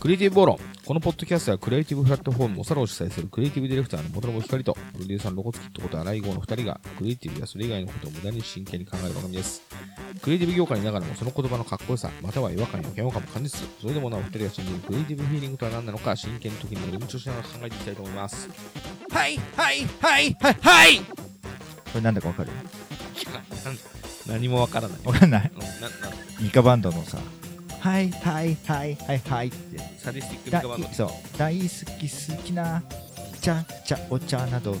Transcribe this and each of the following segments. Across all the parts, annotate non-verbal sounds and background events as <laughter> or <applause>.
クリエイティブボロン。このポッドキャストはクリエイティブプラットフォームおさらを主催するクリエイティブディレクターの元信光と、プロデューサーのロコツキットこと荒井豪の二人が、クリエイティブやそれ以外のことを無駄に真剣に考える番組です。クリエイティブ業界にいながらもその言葉のかっこよさ、または違和感や嫌悪感も感じつつ、それでもなお二人が信じるクリエイティブフィーリングとは何なのか、真剣に時に寄り道をしながら考えていきたいと思います。はい、はい、はい、はい、はいこれなんだかわかる？何もわからない。わかんないうんな、な、ミカバンドのさ、はいはいはいはいはいって。サディスティックミだカバンド。そう大好き好きな茶茶お茶など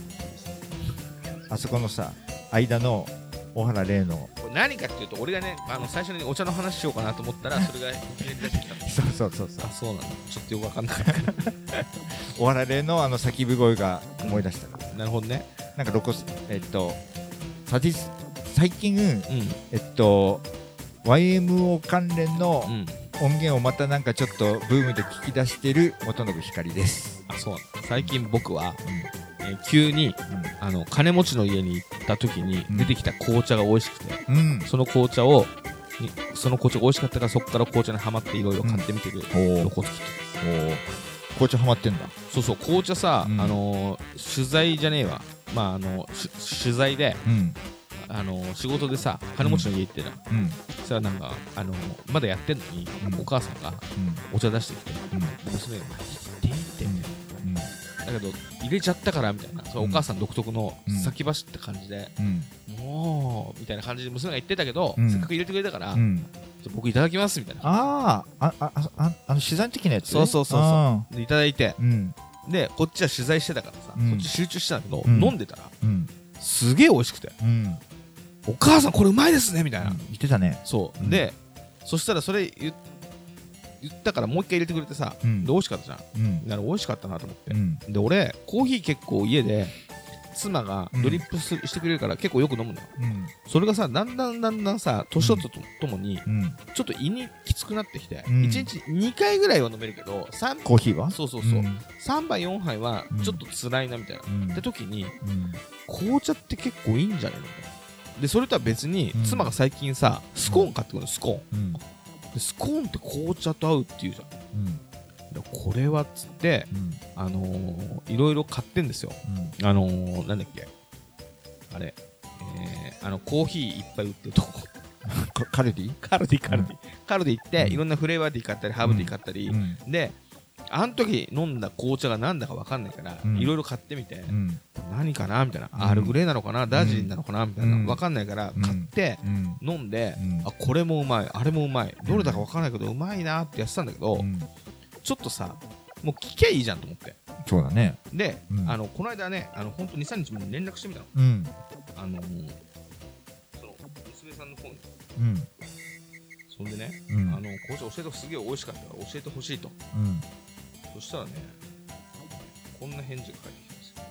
あそこのさ間の小原玲の何かっていうと、俺がね、あの最初にお茶の話しようかなと思ったら、<laughs> それが出てきた。そうそうそうそうあ、そうなんだ。ちょっとよくわかんなかった。<laughs> 小原玲のあの叫び声が思い出したなるほどね。なんかロコスえっとサディス最近うん。えっと YMO 関連のうん。音源をまたなんかちょっとブームで聞き出してる元信光です、あ、そう。最近僕は、えー急に、うあの、金持ちの家に行った時にうん。出てきた紅茶が美味しくて、ん、うん、その紅茶を、にその紅茶が美味しかったから、そこから紅茶にハマっていろいろ買ってみてる。おロコツキお紅茶ハマってんだ。そうそう、紅茶さ、うん。あのー取材じゃねえわ。まあ、あの、し取材で、うんあのー仕事でさ、金持ちの家行ってな。うん。そしたらなんか、あのーまだやってんのに、うん。お母さんがうん。お茶出してきて、うん。娘が、って言って、うん。だけど、入れちゃったから、みたいな。それお母さん独特のうん。先走った感じで、うん。もう、みたいな感じで娘が言ってたけど、うん。せっかく入れてくれたから、僕いただきます、みたいな。あーあああああの取材の時のやつ？そうそうそうそう。あでいただいて、で、こっちは取材してたからさ、うん。そっち集中してたんだけど、うん。飲んでたら、うん。すげえ美味しくて、うんお母さんこれうまいですね、みたいな。言ってたね。そう、うん。でそしたらそれ言言ったからもう一回入れてくれてさ、うん。で美味しかったじゃん。うん。だから美味しかったなと思って。う、ん。で俺コーヒー結構家で妻がドリップすしてくれるから結構よく飲むのよ、うん。それがさだんだんだんだんさ年取ったとともにうん。ちょっと胃にきつくなってきて、うん。1日2回ぐらいは飲めるけど3コーヒーは？そうそうそう、ん。3杯4杯はうんちょっと辛いなみたいな、うん。って時にうん。紅茶って結構いいんじゃないのでそれとは別に、うん。妻が最近さスコーン買ってくるのスコーン。うん。でスコーンって紅茶と合うっていうじゃん。これはっつって、うん。あのー、いろいろ買ってんですよ。あのー、なんだっけ。あれ。えー、あのコーヒーいっぱい売ってるとこ。カ <laughs> カルディ？カルディカルディ、カルディ行って、うん。いろんなフレーバーティー買ったりハーブティー買ったり、うん。であの時飲んだ紅茶が何だか分かんないからうん。いろいろ買ってみて、うん。何かなみたいな、うん。アールグレーなのかなダージリンなのかなみたいな、うん。分かんないからうん。買って、うん。飲んで、うん。あこれもうまいあれもうまいどれだか分かんないけどうまいなってやってたんだけど、うん。ちょっとさもう聞きゃいいじゃんと思って。そうだね。で、うん。あのこの間ねあの本当に23日前に連絡してみたの。うん。あのその娘さんの方に。うん。そんでね、うん。あの紅茶教えてすげえ美味しかったから教えてほしいと。うんそしたらねこんな返事が返ってきたんですよ。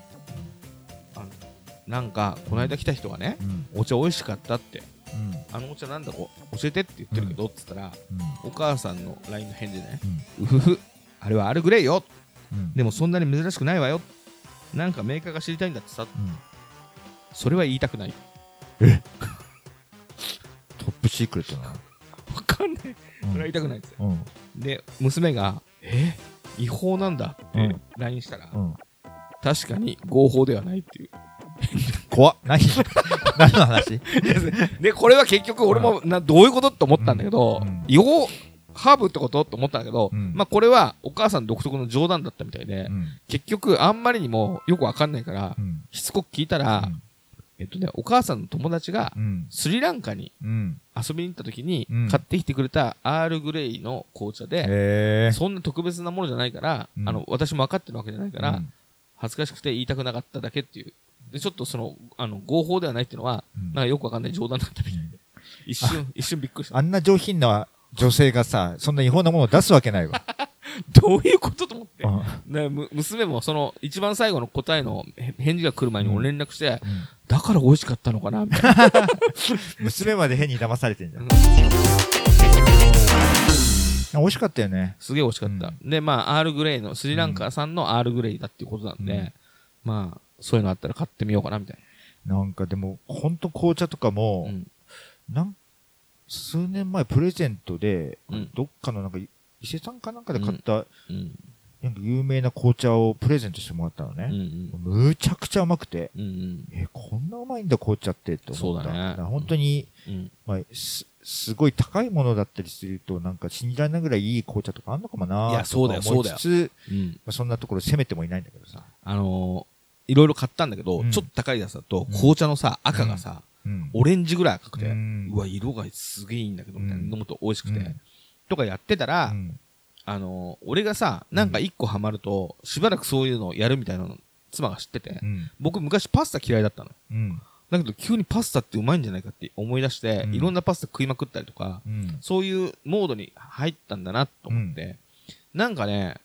あのなんかこの間来た人がねうん。お茶美味しかったって。うん。あのお茶なんだこ教えてって言ってるけど、っつったらうん。お母さんの LINE の返事ねうふふあれはアールグレイよ。うん。でもそんなに珍しくないわよ。なんかメーカーが知りたいんだってさ。うん。それは言いたくない。<laughs> トップシークレットなわかんない。うん。それは言いたくないんですようん。で娘が「え？違法なんだ」ってうん。LINE したら、うん。確かに合法ではないっていう。<laughs> 怖っ。何？<laughs> 何の話？<laughs> でこれは結局俺もなどういうことって思ったんだけど、うん。違法ハーブってことって思ったんだけど、うん。まあこれはお母さん独特の冗談だったみたいで、うん。結局あんまりにもよくわかんないから、うん。しつこく聞いたら、うんえっとね、お母さんの友達がうん。スリランカにうん。遊びに行った時にうん。買ってきてくれたアールグレイの紅茶で、そんな特別なものじゃないから、うん。あの私も分かってるわけじゃないから、うん。恥ずかしくて言いたくなかっただけっていう。で、ちょっとその、あの、合法ではないっていうのは、うん。なんかよくわかんない冗談だったみたいで。一瞬、一瞬びっくりした。あんな上品な女性がさそんな違法なものを出すわけないわ。<laughs> どういうことと思って。うん。でむ娘もその、一番最後の答えのへ返事が来る前に俺連絡して、うんだから美味しかったのかなみたいな。<laughs> 娘まで変に騙されてんじゃんうん美味しかったよねすげえ美味しかった。で、まあ、アールグレイの、スリランカ産のアールグレイだっていうことなんで、うんまあ、そういうのあったら買ってみようかなみたいなんかでもほんと紅茶とかな。もうん。なん数年前プレゼントで、うんどっかのなんか伊勢丹かなんかで買った、うん。なんか有名な紅茶をプレゼントしてもらったのうんうね。ん。むちゃくちゃうまくて、うんうん。え、こんなうまいんだ紅茶ってって思った。そうだね本当に、うん。まあ、す、すごい高いものだったりすると、なんか信じられないぐらいいい紅茶とかあんのかもないやそうだよとか思いつつうん。まあ、そんなところ攻めてもいないんだけどさ。あのー、いろいろ買ったんだけど、うんちょっと高いやつだと、うん紅茶のさ、赤がさ、うん。オレンジぐらい赤くて、ううんわ、色がすげえいいんだけど、みたいな。うん飲むと美味しくて。うんとかやってたら、うんあのー、俺がさ、なんか一個ハマると、しばらくそういうのをやるみたいなの、妻が知ってて、うん。僕昔パスタ嫌いだったの。うん。だけど急にパスタってうまいんじゃないかって思い出して、うんいろんなパスタ食いまくったりとか、うん。そういうモードに入ったんだなと思って、なんかね、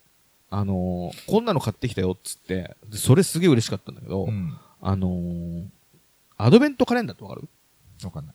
あのーこんなの買ってきたよっつって、でそれすげえ嬉しかったんだけど、うん。あのーアドベントカレンダーってわかる？わかんない。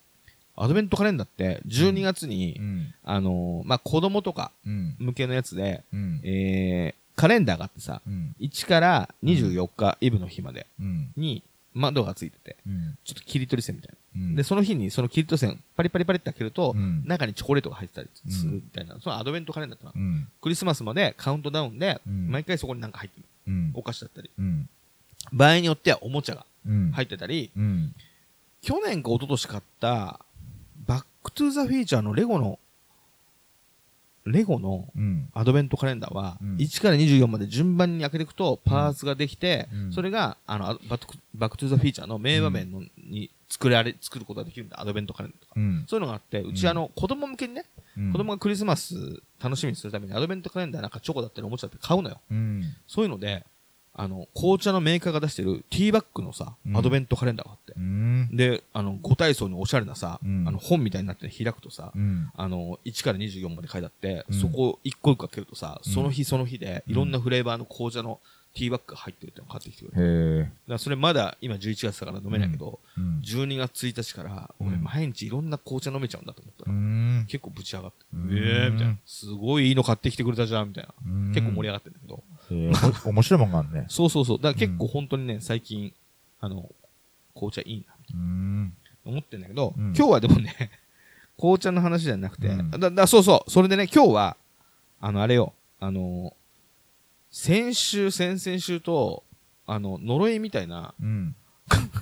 アドベントカレンダーって12月に、うん。あのーまあ、子供とかうん。向けのやつで、うん。えー、カレンダーがあってさ、うん。1から24日、イブの日までうん。に窓がついてて、うん。ちょっと切り取り線みたいな。うん。で、その日にその切り取り線パリパリパリって開けると、うん中にチョコレートが入ってたりするみたいな、そのアドベントカレンダーってのはうん。クリスマスまでカウントダウンで、うん毎回そこになんか入ってる。うん。お菓子だったり。うん。場合によってはおもちゃがうん。入ってたり、うん。去年か一昨年買った、バックトゥザフューチャーのレゴの、レゴのうん。アドベントカレンダーは、うん1から24まで順番に開けていくとパーツができて、うんそれが、あの、あバックバックトゥザフューチャーの名場面の、に作られ、作ることができるんだ、アドベントカレンダーとか。うん。そういうのがあって、うちうんあの、子供向けにね、うん子供がクリスマス楽しみにするためにアドベントカレンダーなんかチョコだったりおもちゃだったり買うのよ。うん。そういうので、あの、紅茶のメーカーが出してるティーバッグのさ、うんアドベントカレンダーがあってう。ん。で、あの、五体操におしゃれなさ、うんあの、本みたいになって開くとさ、うん。あの、1から24まで書いてあって、うんそこを一個一個開けるとさ、うんその日その日で、いろんなフレーバーの紅茶のティーバッグが入ってるってのを買ってきてくれる。だそれまだ今11月だから飲めないけど、うん。12月1日から、俺うん毎日いろんな紅茶飲めちゃうんだと思ったら、うん。結構ぶち上がって、うんええみたいな。すごいいいの買ってきてくれたじゃん、みたいな。結構盛り上がってるんだけど。へえお面白いもんがあるね。そうそうそう。だから結構本当にね、最近、あの、紅茶いいな、思ってんだけど、うん今日はでもね、<laughs> 紅茶の話じゃなくて、うんだ、だ、そうそう、それでね、今日は、あの、あれよ、あの、先週、先々週と、あの、呪いみたいなうん。<laughs>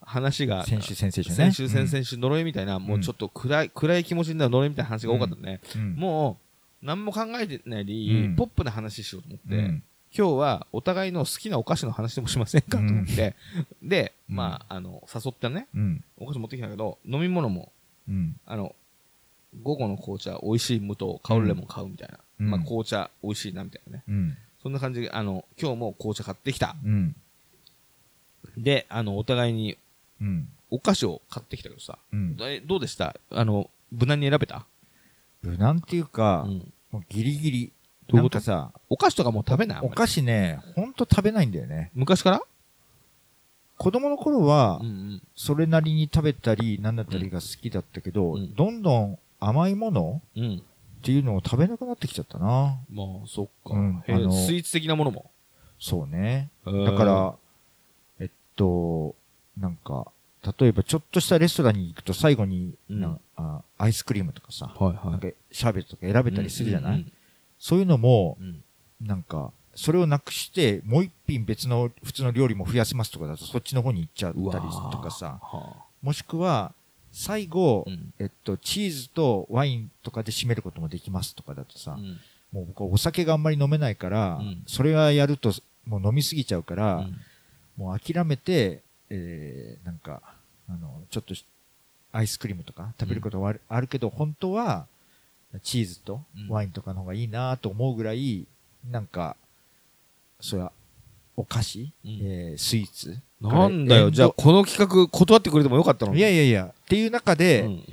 話が、先週、先々週ね。先週、先々週、呪いみたいな、もうちょっと暗い、暗い気持ちになる呪いみたいな話が多かったね。うん。もう、何も考えてないでいい、うんポップな話しようと思って、うん今日はお互いの好きなお菓子の話でもしませんかと思って、で、うんまあ、あの、誘ったね、うん。お菓子持ってきたけど、飲み物も、うん。あの、午後の紅茶、美味しい無糖、香るレモン買うみたいな。うんまあ、紅茶、美味しいな、みたいなね。うん。そんな感じで、あの、今日も紅茶買ってきた。うん。で、あの、お互いにうん。お菓子を買ってきたけどさ、うん。えどうでした？あの、無難に選べた？無難っていうかう、ん。もうギリギリ。どういうこと？なんかさ、お菓子とかもう食べない？お菓子ね、ほんと食べないんだよね。昔から？子供の頃はうんう、ん。それなりに食べたり、なんだったりが好きだったけど、うんどんどん甘いものうん。っていうのを食べなくなってきちゃったな。まあ、そっか。うんへえあのスイーツ的なものも？そうね。だだから、えっと、なんか、例えばちょっとしたレストランに行くと最後に、うん。アイスクリームとかさ、はいはなんかシャーベットとか選べたりするじゃない、うんそういうのもう、ん。なんか、それをなくして、もう一品別の普通の料理も増やせますとかだと、そっちの方に行っちゃったうん。りとかさ、はもしくは、最後、あうん。えっと、チーズとワインとかで締めることもできますとかだとさ、うん。もう僕はお酒があんまり飲めないから、うん。それはやるともう飲みすぎちゃうから、うん。もう諦めて、えー、なんか、あの、ちょっとしアイスクリームとか食べることはある,、けど、本当は、チーズとうんワインとかの方がいいなと思うぐらい、なんか、それは、お菓子、うんえースイーツ。なんだよ、じゃあこの企画断ってくれてもよかったの？に。いやいやいや、っていう中で、うん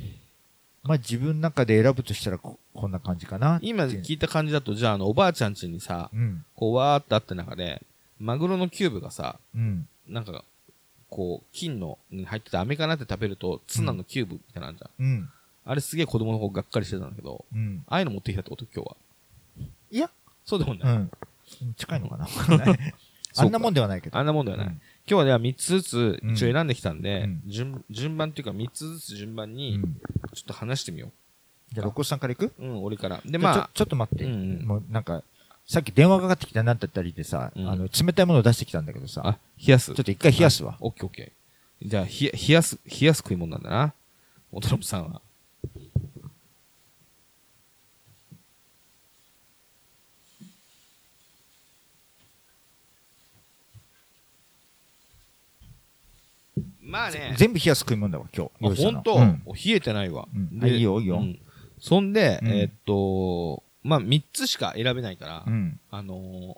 まあ自分の中で選ぶとしたらこ、こんな感じかな。今聞いた感じだと、じゃあ、あの、おばあちゃん家にさ、うん。こう、わーってあった中で、マグロのキューブがさ、うん。なんか、こう、金のに入ってて、飴かなって食べると、ツナのキューブみたいなのあるじゃん。うん。あれすげえ子供の方がっかりしてたんだけど、うん。ああいうの持ってきたってこと？今日は。いや、そうでもない。うん。近いのかな？<laughs> あんなもんではないけど。あんなもんではない。うん今日はでは3つずつうん一応選んできたんで、うん順順番っていうか3つずつ順番うにん。ちょっと話してみよじゃあ、六甲さんから行く？うん、俺から。で、で、まあまあ、ちょ、ちょっと待って。うんうんもう、なんか、さっき電話かかってきたなんだったりでさ、うんあの、冷たいものを出してきたんだけどさ、あ、冷やす。ちょっと一回冷やすわ。オッケーオッケー。じゃあ、冷や冷やす、冷やす食い物なんだな。元信さんは。まあね。全部冷やす食い物だわ、今日。あ用意したの本当、うん冷えてないわ。うんいいよいいようんそんで、うんえーっと、まあ、3つしか選べないから、うん。あのー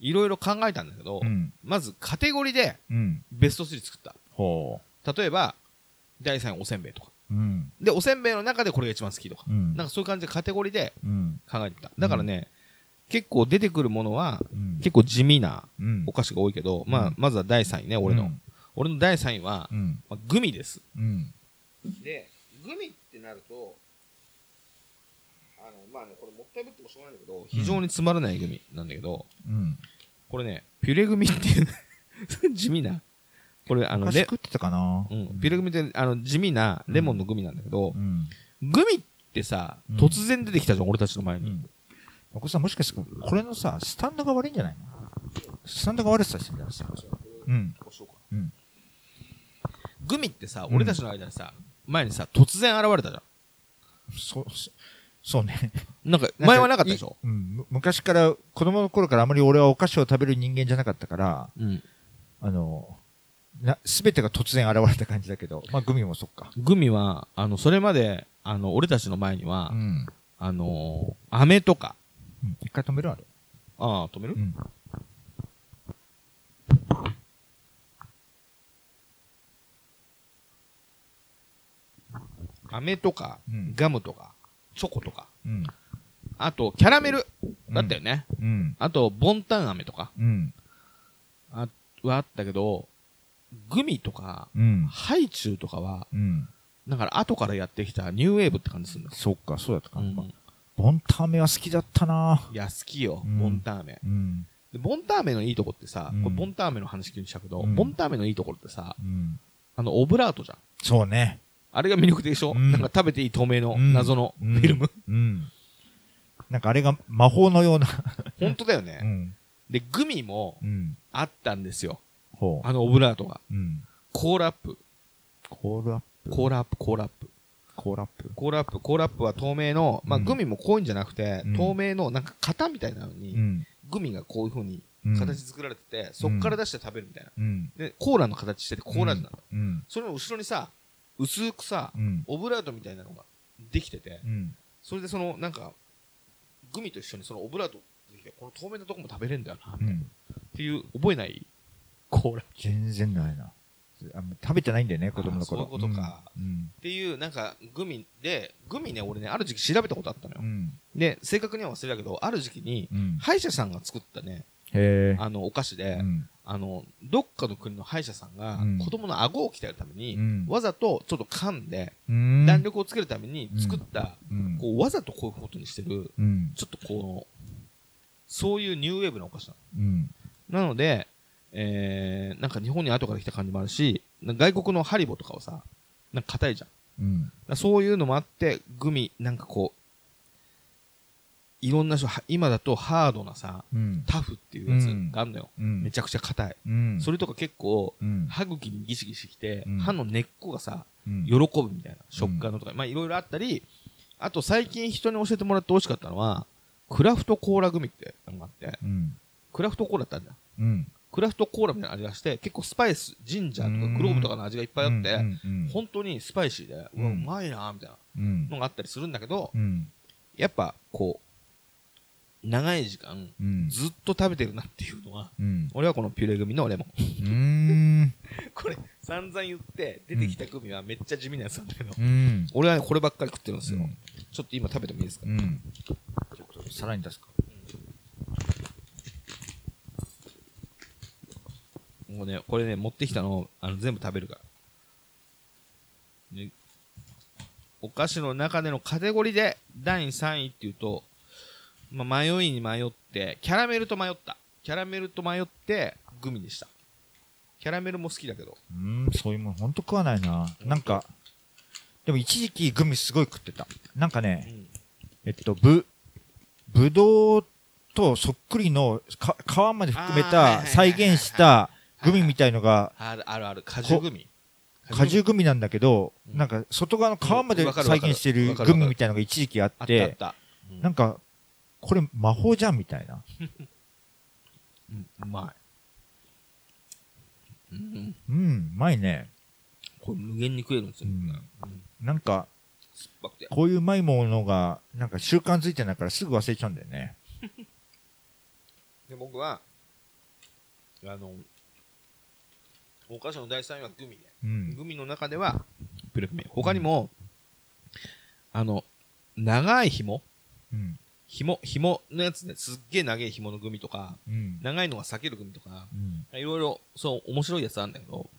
いろいろ考えたんだけど、うん。まずカテゴリーでうん。ベスト3作った。ほ例えば、第3位おせんべいとか。う。うん。で、おせんべいの中でこれが一番好きとか。うん。なんかそういう感じでカテゴリーでうん。考えてた。だからね、結構出てくるものは、うん。結構地味なうんお菓子が多いけど、まあうん、まずは第3位ね、俺の。うん俺の第3位は、うん。まあ、グミです。うん。で、グミってなると、まあね、これもったいぶってもしょうがないんだけど、非常につまらないグミなんだけど、うん。これね、ピュレグミっていう、<laughs> 地味な、これあの、レ昔食ってたかなうん、ピュレグミってあの地味なレモンのグミなんだけどう、ん。グミってさ、うん突然出てきたじゃん、俺たちの前に。うん。お子さんもしかして、これのさ、スタンドが悪いんじゃないの？スタンドが悪さしてんじゃないさ。うん。こうしようかうん。グミってさ、うん俺たちの間にさ、前にさ、突然現れたじゃそう、そそうね。ん。なんか、前はなかったでしょ？いうん。む昔から、子供の頃からあまり俺はお菓子を食べる人間じゃなかったから、うん。あの、な、すべてが突然現れた感じだけど、まあグミもそっか。グミは、あの、それまで、あの、俺たちの前には、うん。あのー、飴とか、うん一回止めるあれ。ああ、止める？うん。飴とか、うんガムとか、チョコとか、うん。あと、キャラメルだったよね。うん。あと、ボンタン飴とかうん。はあったけど、グミとか、うん。ハイチュウとかは、うん。だから後からやってきたニューウェーブって感じするんだ。そっか、そうだったか。うん。ボンタン飴は好きだったないや、好きよ、うんボンタン飴。ボンタン飴のいいとこってさ、うんこれボンタン飴の話急にしたけど、うんボンタン飴のいいところってさ、うん。あの、オブラートじゃん。そうね。あれが魅力的でしょ、うんなんか食べていい透明のうん謎のフィルム。うん。なんかあれが魔法のような。本当だよね。うん。で、グミもうん。あったんですよ。あのオブラートが。うん。コーラアップ。コールアップ？コーラアップ、コーラアップ。コールアップ？コーラアップ、コーラアップは透明の、まあ、うんグミもこういうんじゃなくて、うん透明のなんか型みたいなのに、うん。グミがこういう風にうん形作られてて、そっから出して食べるみたいな。うん。で、コーラの形しててコーラ味なの。うん。それの後ろにさ、薄くさ、うん。オブラートみたいなのができてて、うん。それでその、なんか、グミと一緒にそのオブラートできて、この透明なとこも食べれるんだよな、っうん。ていう、覚えないコーラ。全然ないな。あ食べてないんだよね、子供の頃。あそういうことかうん。っていう、なんか、グミで、グミね、俺ね、ある時期調べたことあったのよう。ん。で、正確には忘れたけど、ある時期に、うん。歯医者さんが作ったね。あの、お菓子で、うん。あの、どっかの国の歯医者さんがうん、子供の顎を鍛えるために、うんわざとちょっと噛んで、うん。弾力をつけるために作った、うん。こう、わざとこういうことにしてる、うん。ちょっとこう、そういうニューウェーブなお菓子なうん。の。なので、えー、なんか日本に後から来た感じもあるし、外国のハリボとかはさ、なんか硬いじゃん。そういうのもあって、グミ、なんかこう、いろんな人、は今だとハードなさ、うん。タフっていうやつがあるのよ。うん。めちゃくちゃ硬い。うん。それとか結構、うん。歯茎にギシギシきて、うん歯の根っこがさ、うん。喜ぶみたいな食感のとか、まあいろいろあったり、あと最近人に教えてもらって美味しかったのは、クラフトコーラグミってのがあって、うん。クラフトコーラってあるじゃん。うん。クラフトコーラみたいな味がして、結構スパイス、ジンジャーとかクローブとかの味がいっぱいあって、うん。本当にスパイシーで、うわ、うまいなみたいなうん。のがあったりするんだけど、うん。やっぱこう、長い時間、うん。ずっと食べてるなっていうのは、うん。俺はこのピュレグミのレモン。うーん。<laughs> これ、散々言って、出てきたグミはめっちゃ地味なやつなんだけど、うん。俺はねこればっかり食ってるんですよ。うんちょっと今食べてもいいですか、うん。さらに出すか。もうね、これね、持ってきたのをあの全部食べるから。ね、お菓子の中でのカテゴリーで第3位っていうと、まあ、迷いに迷って、キャラメルと迷った。キャラメルと迷って、グミでした。キャラメルも好きだけど。うん、そういうもんほんと食わないな。なんか、でも一時期グミすごい食ってた。なんかうね、ん。えっと、ぶ、ぶどうとそっくりのか皮まで含めた再現したグミみたいのが、あるあるある。果汁グミ。果汁グミなんだけど、うんなんか外側の皮まで再現してるグミみたいのが一時期あってなんか、これ魔法じゃんみたいな。うんうまい。うん。うん、うまいね。これ無限に食えるんですよ。うんうんなんか。こういううまいものが、なんか習慣づいてないからすぐ忘れちゃうんだよね。で、僕は、あの、お菓子の第3位はグミで。うん。グミの中では、プルグミ。他にも、あの、長い紐うん。紐、紐のやつですっげえ長い紐のグミとか、うん。長いのが避けるグミとか、うん。いろいろ、そう、面白いやつあるんだけど、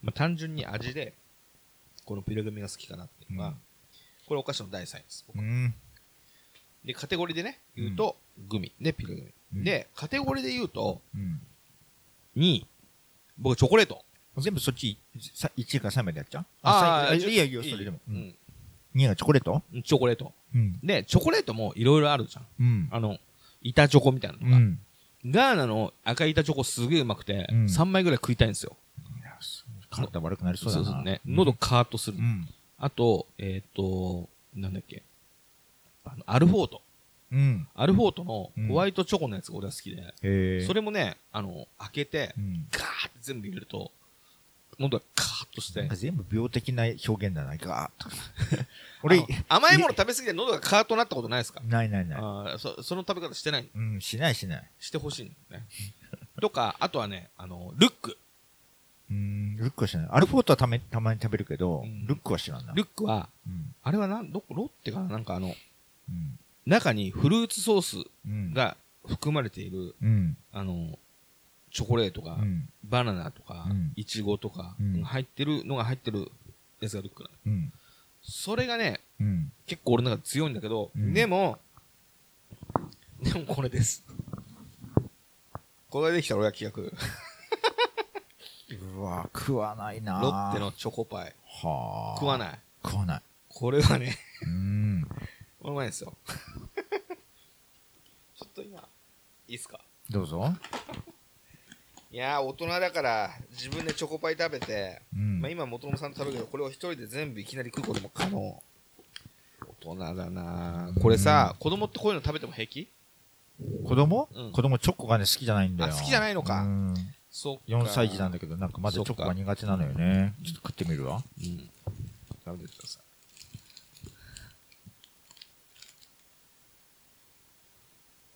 まあ、単純に味で、このピルグミが好きかなっていうのが、うんこれお菓子の第3位です。僕うん。で、カテゴリーでね、言うと、グミ。で、ピルグミ。うんで、カテゴリーで言うと、うん。2位、僕、チョコレート。全部そっち、さ1位から3位までやっちゃう？あー最いいよいいよ、それでも。ううんん。2位がチョコレート？チョコレート。うん。で、チョコレートもいろいろあるじゃん。うん。あの、板チョコみたいなのが。うん。ガーナの赤い板チョコすげえうまくて、うん3枚ぐらい食いたいんですよ。体悪くなりそうだな。ね。喉カーッとする。うん。あと、えっ、と、なんだっけ。あの、アルフォート。うん。アルフォートのうんホワイトチョコのやつが俺は好きで、へえ。それもね、あの、開けてう、ん。ガーって全部入れると、喉がカーッとして全部病的な表現だな、ガーッと。俺 <laughs> 俺、、甘いもの食べ過ぎて喉がカーッとなったことないですか？ないないない。あーそその食べ方してないうん、しないしない。してほしいんだよね。<laughs> とか、あとはね、あの、ルック。うん、ルックはしない。アルフォートはためたまに食べるけど、うんルックは知らんな。ルックは、うん。あれはなん、どこ、ロッテかな？なんかあの、うん。中にフルーツソースうん。が含まれている、うん。あの、チョコレートが、うん。バナナとかうん、イチゴとかうん、入ってるのが入ってるやつがルックなの。うん。それがね、うん。結構俺の中で強いんだけど、うんでも、でもこれです。これができたら俺は気が食う。<laughs> うわ食わないなロッテのチョコパイ。はあ。い。食わない。食わない。これはね、うん。うまいですよ。<laughs> ちょっと今、いいっすか？どうぞ。いやー、大人だから、自分でチョコパイ食べて、うんまあ今、元友さんと食べるけど、これを一人で全部いきなり食うことも可能。大人だなこれさ、子供ってこういうの食べても平気？子供、うん子供チョコがね、好きじゃないんだよ。あ好きじゃないのかうん。そうか。4歳児なんだけど、なんかまだチョコが苦手なのよね。ちょっと食ってみるわ。うん。食べてください。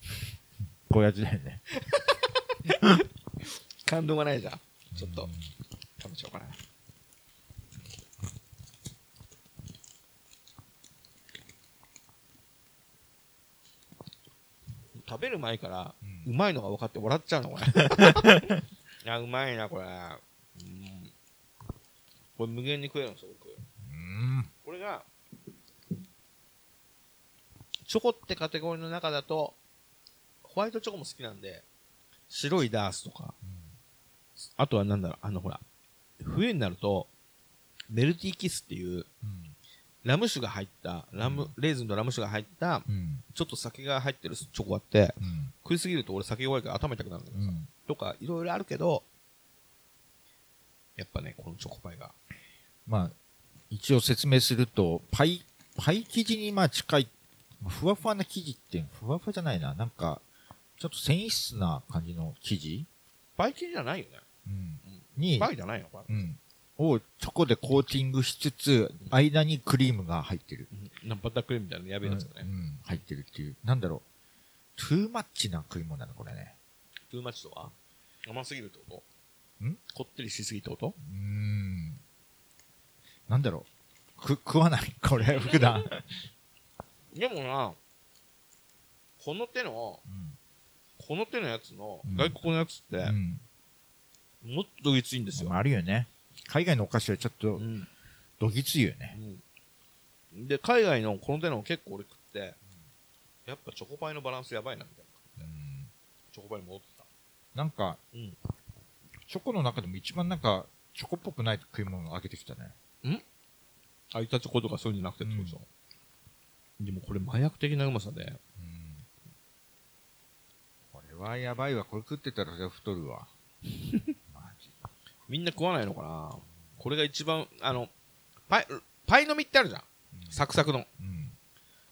<laughs> こういうやつだよね。<laughs> 感動がないじゃん。ちょっと、食べちゃおうかな。食べる前から、うまいのが分かって笑っちゃうの、これ。<laughs> いや、うまいな、これ。うん。これ無限に食えるんですよ、僕。うん。これが、チョコってカテゴリーの中だと、ホワイトチョコも好きなんで、白いダースとか、あとはなんだろう、あのほら、冬になると、メルティーキスっていう、ラム酒が入った、ラム、レーズンとラム酒が入った、うん。ちょっと酒が入ってるチョコがあって、うん。食いすぎると俺酒弱いから頭痛くなるんだけどさ、うん。とか、いろいろあるけど、やっぱね、このチョコパイが。まあ、一応説明すると、パイ、パイ生地にまあ近い、ふわふわな生地って、ふわふわじゃないな。なんか、ちょっと繊維質な感じの生地パイ生地じゃないよね。うん。に、パイじゃないのこれ。うん。をチョコでコーティングしつつ、間にクリームが入ってる。うんなんバタークリームみたいなのやべえやつだね。うん、入ってるっていう。なんだろう。トゥーマッチな食い物なの、これね。トゥーマッチとは？甘すぎるってこと？ん？こってりしすぎってこと？うーん。なんだろう。く、食わない？これ、普段。<laughs> でもな、この手の、この手のやつの、うん外国のやつって、うん。もっとどぎついんですよ。あるよね。海外のお菓子はちょっとう、んどぎついよね。うんで、海外のこの手の結構俺食って、やっぱチョコパイのバランスやばいなみたいな。うん。チョコパイに戻ってた。なんか、うん。チョコの中でも一番なんか、チョコっぽくない食い物をあげてきたね。あいたチョコとかそういうんじゃなくてってことでしょ？でもこれ麻薬的なうまさで、うん。これはやばいわ。これ食ってたらそれは太るわ。<laughs> マジみんな食わないのかな？これが一番、あの、パイ、パイの実ってあるじゃん。サクサクの。うん。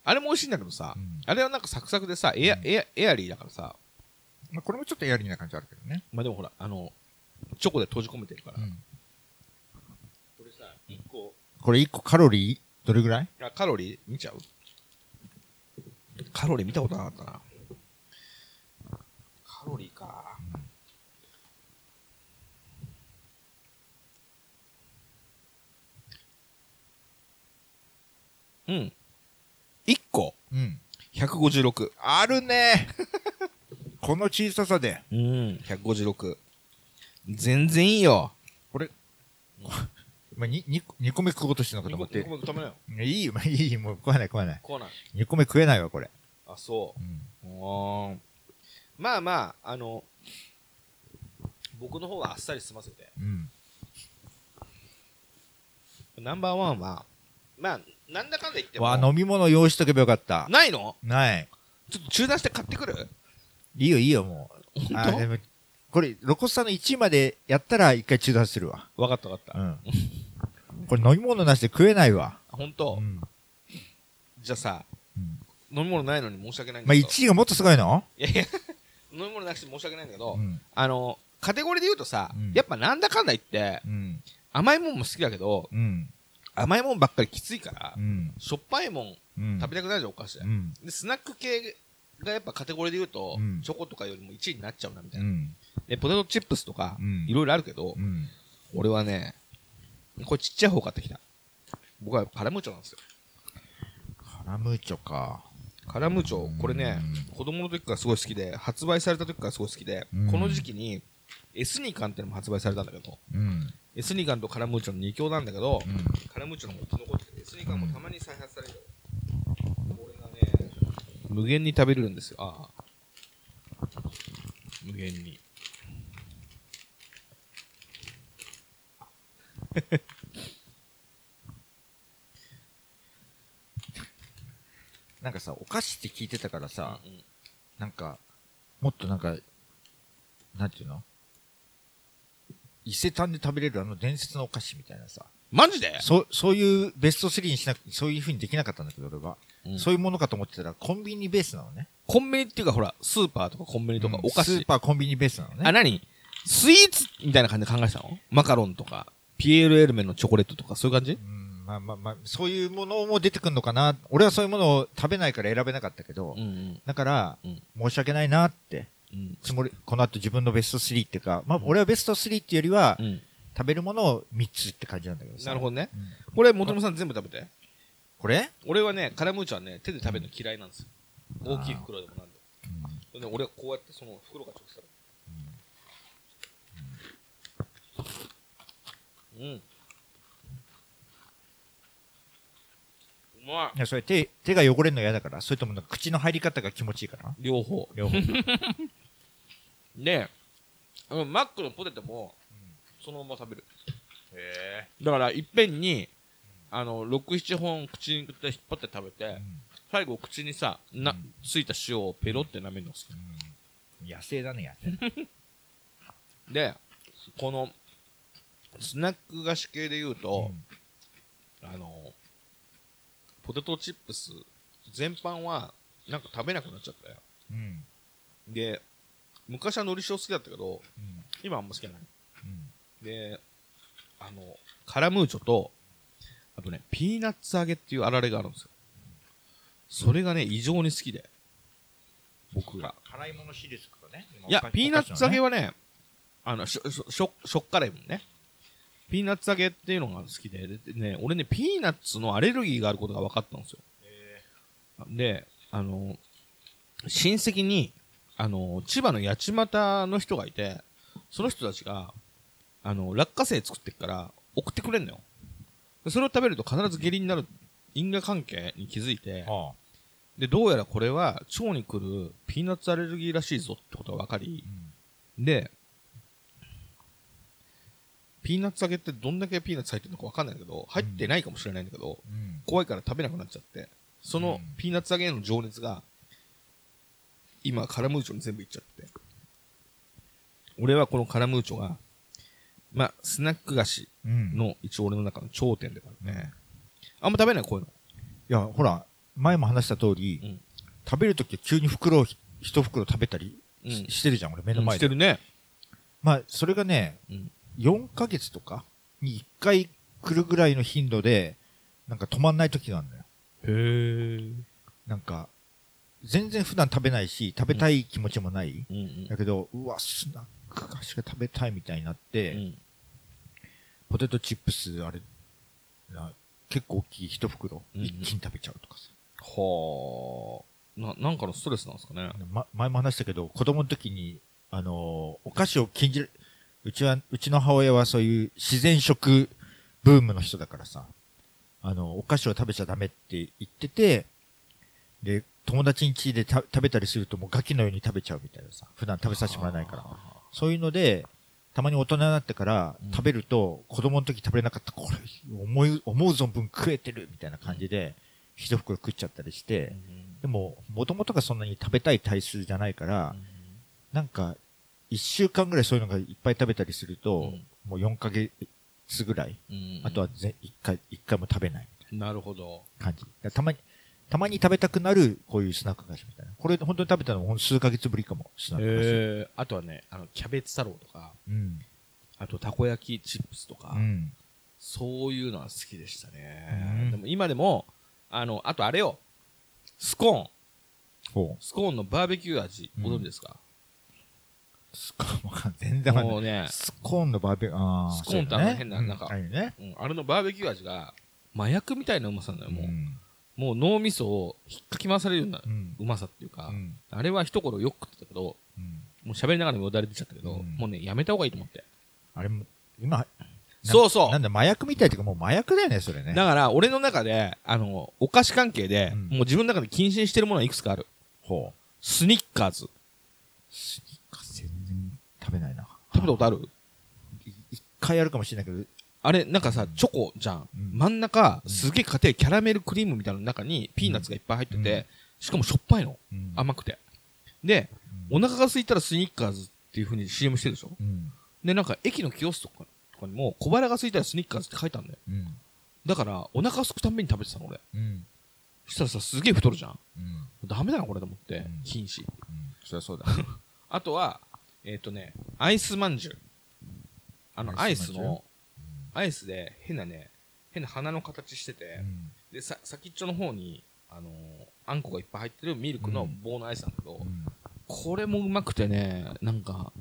あれも美味しいんだけどさ、うんあれはなんかサクサクでさ、エア、うんエア、エアリーだからさ、まあ、これもちょっとエアリーな感じあるけどね。まあでもほら、あの、チョコで閉じ込めてるから。うん。これさ、1個、これ1個カロリー？どれぐらい？あカロリー？見ちゃう？カロリー見たことなかったな。カロリーか。うん。1個、うん。156。あるね <laughs> この小ささで。うん、156。全然いいよ。これ、まあ、に 2, 2個目食おうとしてるのかと思って。食べなよ。いいよ、まあ、いいよ、もう食わない食わない。こうなん。2個目食えないわ、これ。あ、そうん。う。おーまあまあ、あの、僕の方はあっさり済ませて。うん。ナンバーワンは、まあ、なんだかんだ言っても。わあ、飲み物用意しとけばよかった。ないの？ない。ちょっと中断して買ってくる？いいよ、いいよ、もう。本あ、でも、これ、ロコスさんの1位までやったら一回中断するわ。当わかったわかった。うん。これ飲み物なしで食えないわ。本当、うん。じゃあさ、うん飲み物ないのに申し訳ないんまあ、だけど。1位がもっとすごいの？いやいや、飲み物なくて申し訳ないんだけど、うん。あの、カテゴリーで言うとさ、うんやっぱなんだかんだ言って、うん。甘いもんも好きだけど、うん。甘いもんばっかりきついから、うん。しょっぱいもんうん。食べたくなるじゃん、お菓子で。スナック系がやっぱカテゴリーで言うと、うんチョコとかよりも1位になっちゃうな、みたいうな。ん。で、ポテトチップスとかう、んいろいろあるけど、うん。俺はね、これちっちゃい方買ってきた。僕はカラムーチョなんですよ。カラムーチョか。カラムーチョ、これねう、子供の時からすごい好きで、発売された時からすごい好きでうん、この時期に、エスニカンってのも発売されたんだけど、うん。エスニカンとカラムーチョの2強なんだけど、うん。カラムーチョの方が残ってて、エスニカンもたまに再発されるよ。これがね、無限に食べれるんですよ。ああ。無限に。なんかさ、お菓子って聞いてたからさ、うんうんなんか、もっとなんか、なんていうの？伊勢丹で食べれるあの伝説のお菓子みたいなさ。マジで？そう、そういうベスト3にしなく、そういう風にできなかったんだけど、俺は。うんそういうものかと思ってたら、コンビニベースなのね。コンビニっていうかほら、スーパーとかコンビニとかうんお菓子。スーパーコンビニベースなのね。あ、何？スイーツみたいな感じで考えてたの？マカロンとか、ピエール・エルメンのチョコレートとか、そういう感じ？うん、まあまあまあ、そういうものも出てくるのかな。俺はそういうものを食べないから選べなかったけど、うんうん。だから、うん申し訳ないなって、うん。つもり、この後自分のベスト3っていうか、まあ俺はベスト3っていうよりは、うん。食べるものを3つって感じなんだけどさ。なるほどね。うんこれ、元野さん全部食べて。これ、俺はね、カラムーチョはね、手で食べるの嫌いなんですよ。大きい袋でもなんでうんも。で俺はこうやってその袋が直接うん。うまい。いや、それ手、手が汚れるの嫌だから、それともなんか口の入り方が気持ちいいから両方。両方。<laughs> で、あのマックのポテトも、そのまま食べる。へだから、いっぺんに、あの、6、7本口に引っ張って食べて、え。最後口にさ、なうん、ついた塩をペロって舐めるの好き。うん。野生だね、野生。<laughs> で、この、スナック菓子系で言うと、あの、ポテトチップス全般は、なんか食べなくなっちゃったよ。うん。で、昔は海苔塩好きだったけど、うん。今あんま好きじゃない。うん。で、あの、カラムーチョと、あとね、ピーナッツ揚げっていうあられがあるんですよ。それがね、異常に好きで。僕が。辛いものシリーズとかね。いや、ピーナッツ揚げは、はね、あの、しょ、しょ、しょっからいもんね。ピーナッツ揚げっていうのが好きで、でね、俺ね、ピーナッツのアレルギーがあることが分かったんですよ。で、あの、親戚に、あの、千葉の八街の人がいて、その人たちが、あの、落花生作ってっから、送ってくれんのよ。でそれを食べると必ず下痢になる因果関係に気づいて、ああ。で、どうやらこれは腸に来るピーナッツアレルギーらしいぞってことが分かり、で、ピーナッツ揚げってどんだけピーナッツ入ってるのかわかんないけど、入ってないかもしれないんだけど、うん。怖いから食べなくなっちゃって、そのうんピーナッツ揚げへの情熱が、今、カラムーチョに全部いっちゃって。俺はこのカラムーチョが、まあ、スナック菓子うん。の一応俺の中の頂点だからね。あんま食べない、こういうの。いや、ほら、前も話した通り、うん食べるときは急に袋をひ一袋食べたりうんし,、してるじゃん、俺目の前で。してるね。まあ、それがね、うん4ヶ月とか？に1回来るぐらいの頻度で、なんか止まんない時があるのよ。へえ。なんか、全然普段食べないし、食べたい気持ちもない。うんうんだけど、うわ、スナック菓子が食べたいみたいになって、うんポテトチップス、あれ、な結構大きい一袋、うんうん一気に食べちゃうとかさ。はあ。な、なんかのストレスなんですかね。ま、前も話したけど、子供の時に、あのーお菓子を禁じる、うちは、うちの母親はそういう自然食ブームの人だからさ、あの、お菓子を食べちゃダメって言ってて、で、友達ん家でた食べたりするともうガキのように食べちゃうみたいなさ、普段食べさせてもらえないから。そういうので、たまに大人になってからうん。食べると、子供の時食べれなかった、これ、思い、思う存分食えてるみたいな感じで、一袋食っちゃったりして、でも、もともとがそんなに食べたい体質じゃないから、なんか、一週間ぐらいそういうのがいっぱい食べたりすると、うんもう4ヶ月ぐらい、うんあとはぜ一回、一回も食べないなるほど。感じ。たまに、たまに食べたくなる、こういうスナック菓子みたいな。これ本当に食べたのも数ヶ月ぶりかも、スナック菓子。あとはね、あの、キャベツ太郎とか、うん。あとたこ焼きチップスとか、うん。そういうのは好きでしたね。うんでも今でも、あの、あとあれよ、スコーン。スコーンのバーベキュー味、うんご存知ですか、スコーン全然わかんない。もうね、スコーンのバーベキュー、あースコーンってあの変ななんかね。うん、あれのバーベキュー味が、麻薬みたいなうまさなのよ、もう。ん。もう脳みそを引っかき回されるようなうまさっていうか、うん。あれは一頃よく食ってたけど、うん。もう喋りながらもよだれ出ちゃったけど、うんもうね、やめた方がいいと思って。あれも、今、なそうそうなんだ、麻薬みたいというかもう麻薬だよね、それね。だから、俺の中で、あの、お菓子関係で、うんもう自分の中で禁止にしてるものはいくつかある。ほう。スニッカーズ。スニッカー全然食べないな。食べたことある？い一回やるかもしれないけど、あれ、なんかさ、チョコじゃん。うん真ん中、うんすげえ硬いキャラメルクリームみたいなの中にピーナッツがいっぱい入ってて、うんしかもしょっぱいの。うん甘くて。で、お腹が空いたらスニッカーズっていう風に CM してるでしょ？うん。で、なんか駅のキオストとかとかにも、小腹が空いたらスニッカーズって書いてあるんだよ。うん。だから、お腹空くたんびに食べてたの、俺。うん。そしたらさ、すげえ太るじゃん。うん。ダメだな、これと思ってうん。禁止。そりゃそうだ。<laughs> あとは、えっ、とね、アイスまんじゅう。あの、アアイスの、アイスで変なね、変な花の形してて、で、さ、先っちょの方に、あのーあんこがいっぱい入ってるミルクの棒のアイスなんだけど、うん。これもうまくてね、なんか、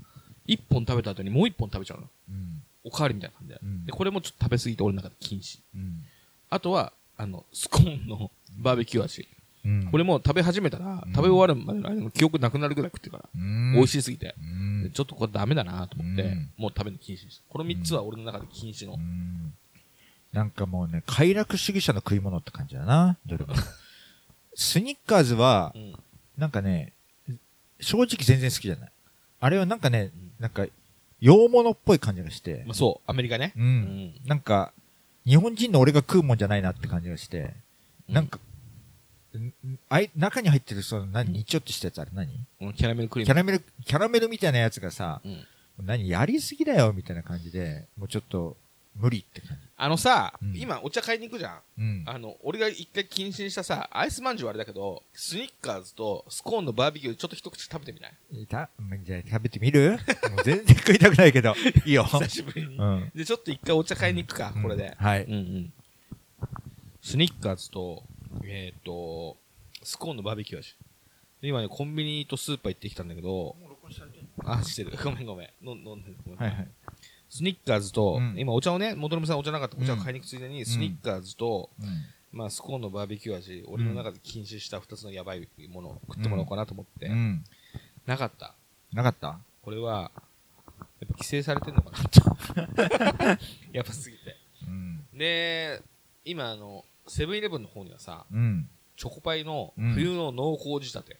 一本食べた後にもう一本食べちゃうの。うん。おかわりみたいな感じで。うんで、これもちょっと食べ過ぎて俺の中で禁止。うん。あとは、あの、スコーンのバーベキュー味。うん。これもう食べ始めたら、うん食べ終わるまでの間の記憶なくなるぐらい食ってるから、うん、美味しすぎて。うん。でちょっとこれダメだなと思って、うんもう食べるの禁止にした。この3つは俺の中で禁止の。うんなんかもうね、快楽主義者の食い物って感じだな、どれも。<laughs> スニッカーズはう、ん。なんかね、正直全然好きじゃない。あれはなんかねん、なんか、洋物っぽい感じがしてまあ、、そう、アメリカね。う。うんん。なんか、日本人の俺が食うもんじゃないなって感じがして、なんか、あい、中に入ってる、その、何、にちょっとしたやつあれ何？うん、キャラメルクリーム。キャラメル、キャラメルみたいなやつがさ、うん。何、やりすぎだよ、みたいな感じで、もうちょっと、無理って感じ。あのさ、うん今お茶買いに行くじゃん。うん。あの、俺が一回禁止にしたさ、アイスまんじゅうはあれだけど、スニッカーズとスコーンのバーベキューちょっと一口食べてみない？た？じゃあ食べてみる？<laughs> もう全然食いたくないけど。<laughs> いいよ。久しぶりに。うん。で、ちょっと一回お茶買いに行くか、これで。はい。うんうん。スニッカーズと、えっ、と、スコーンのバーベキュー味。で今ね、コンビニとスーパー行ってきたんだけど、あ、してる。ごめんごめん。飲んでる。ごめんはいはい。スニッカーズと、うん今お茶をね、元信さんお茶なかったお茶を買いに行くついでに、んスニッカーズと、うん。まあ、スコーンのバーベキュー味、俺の中で禁止した二つのやばいものを食ってもらおうかなと思って、うん。なかった。なかった？これは、やっぱ規制されてんのかなと。<laughs> やばすぎて。うん。で、今あの、セブンイレブンの方にはさ、うん。チョコパイのうん冬の濃厚仕立て。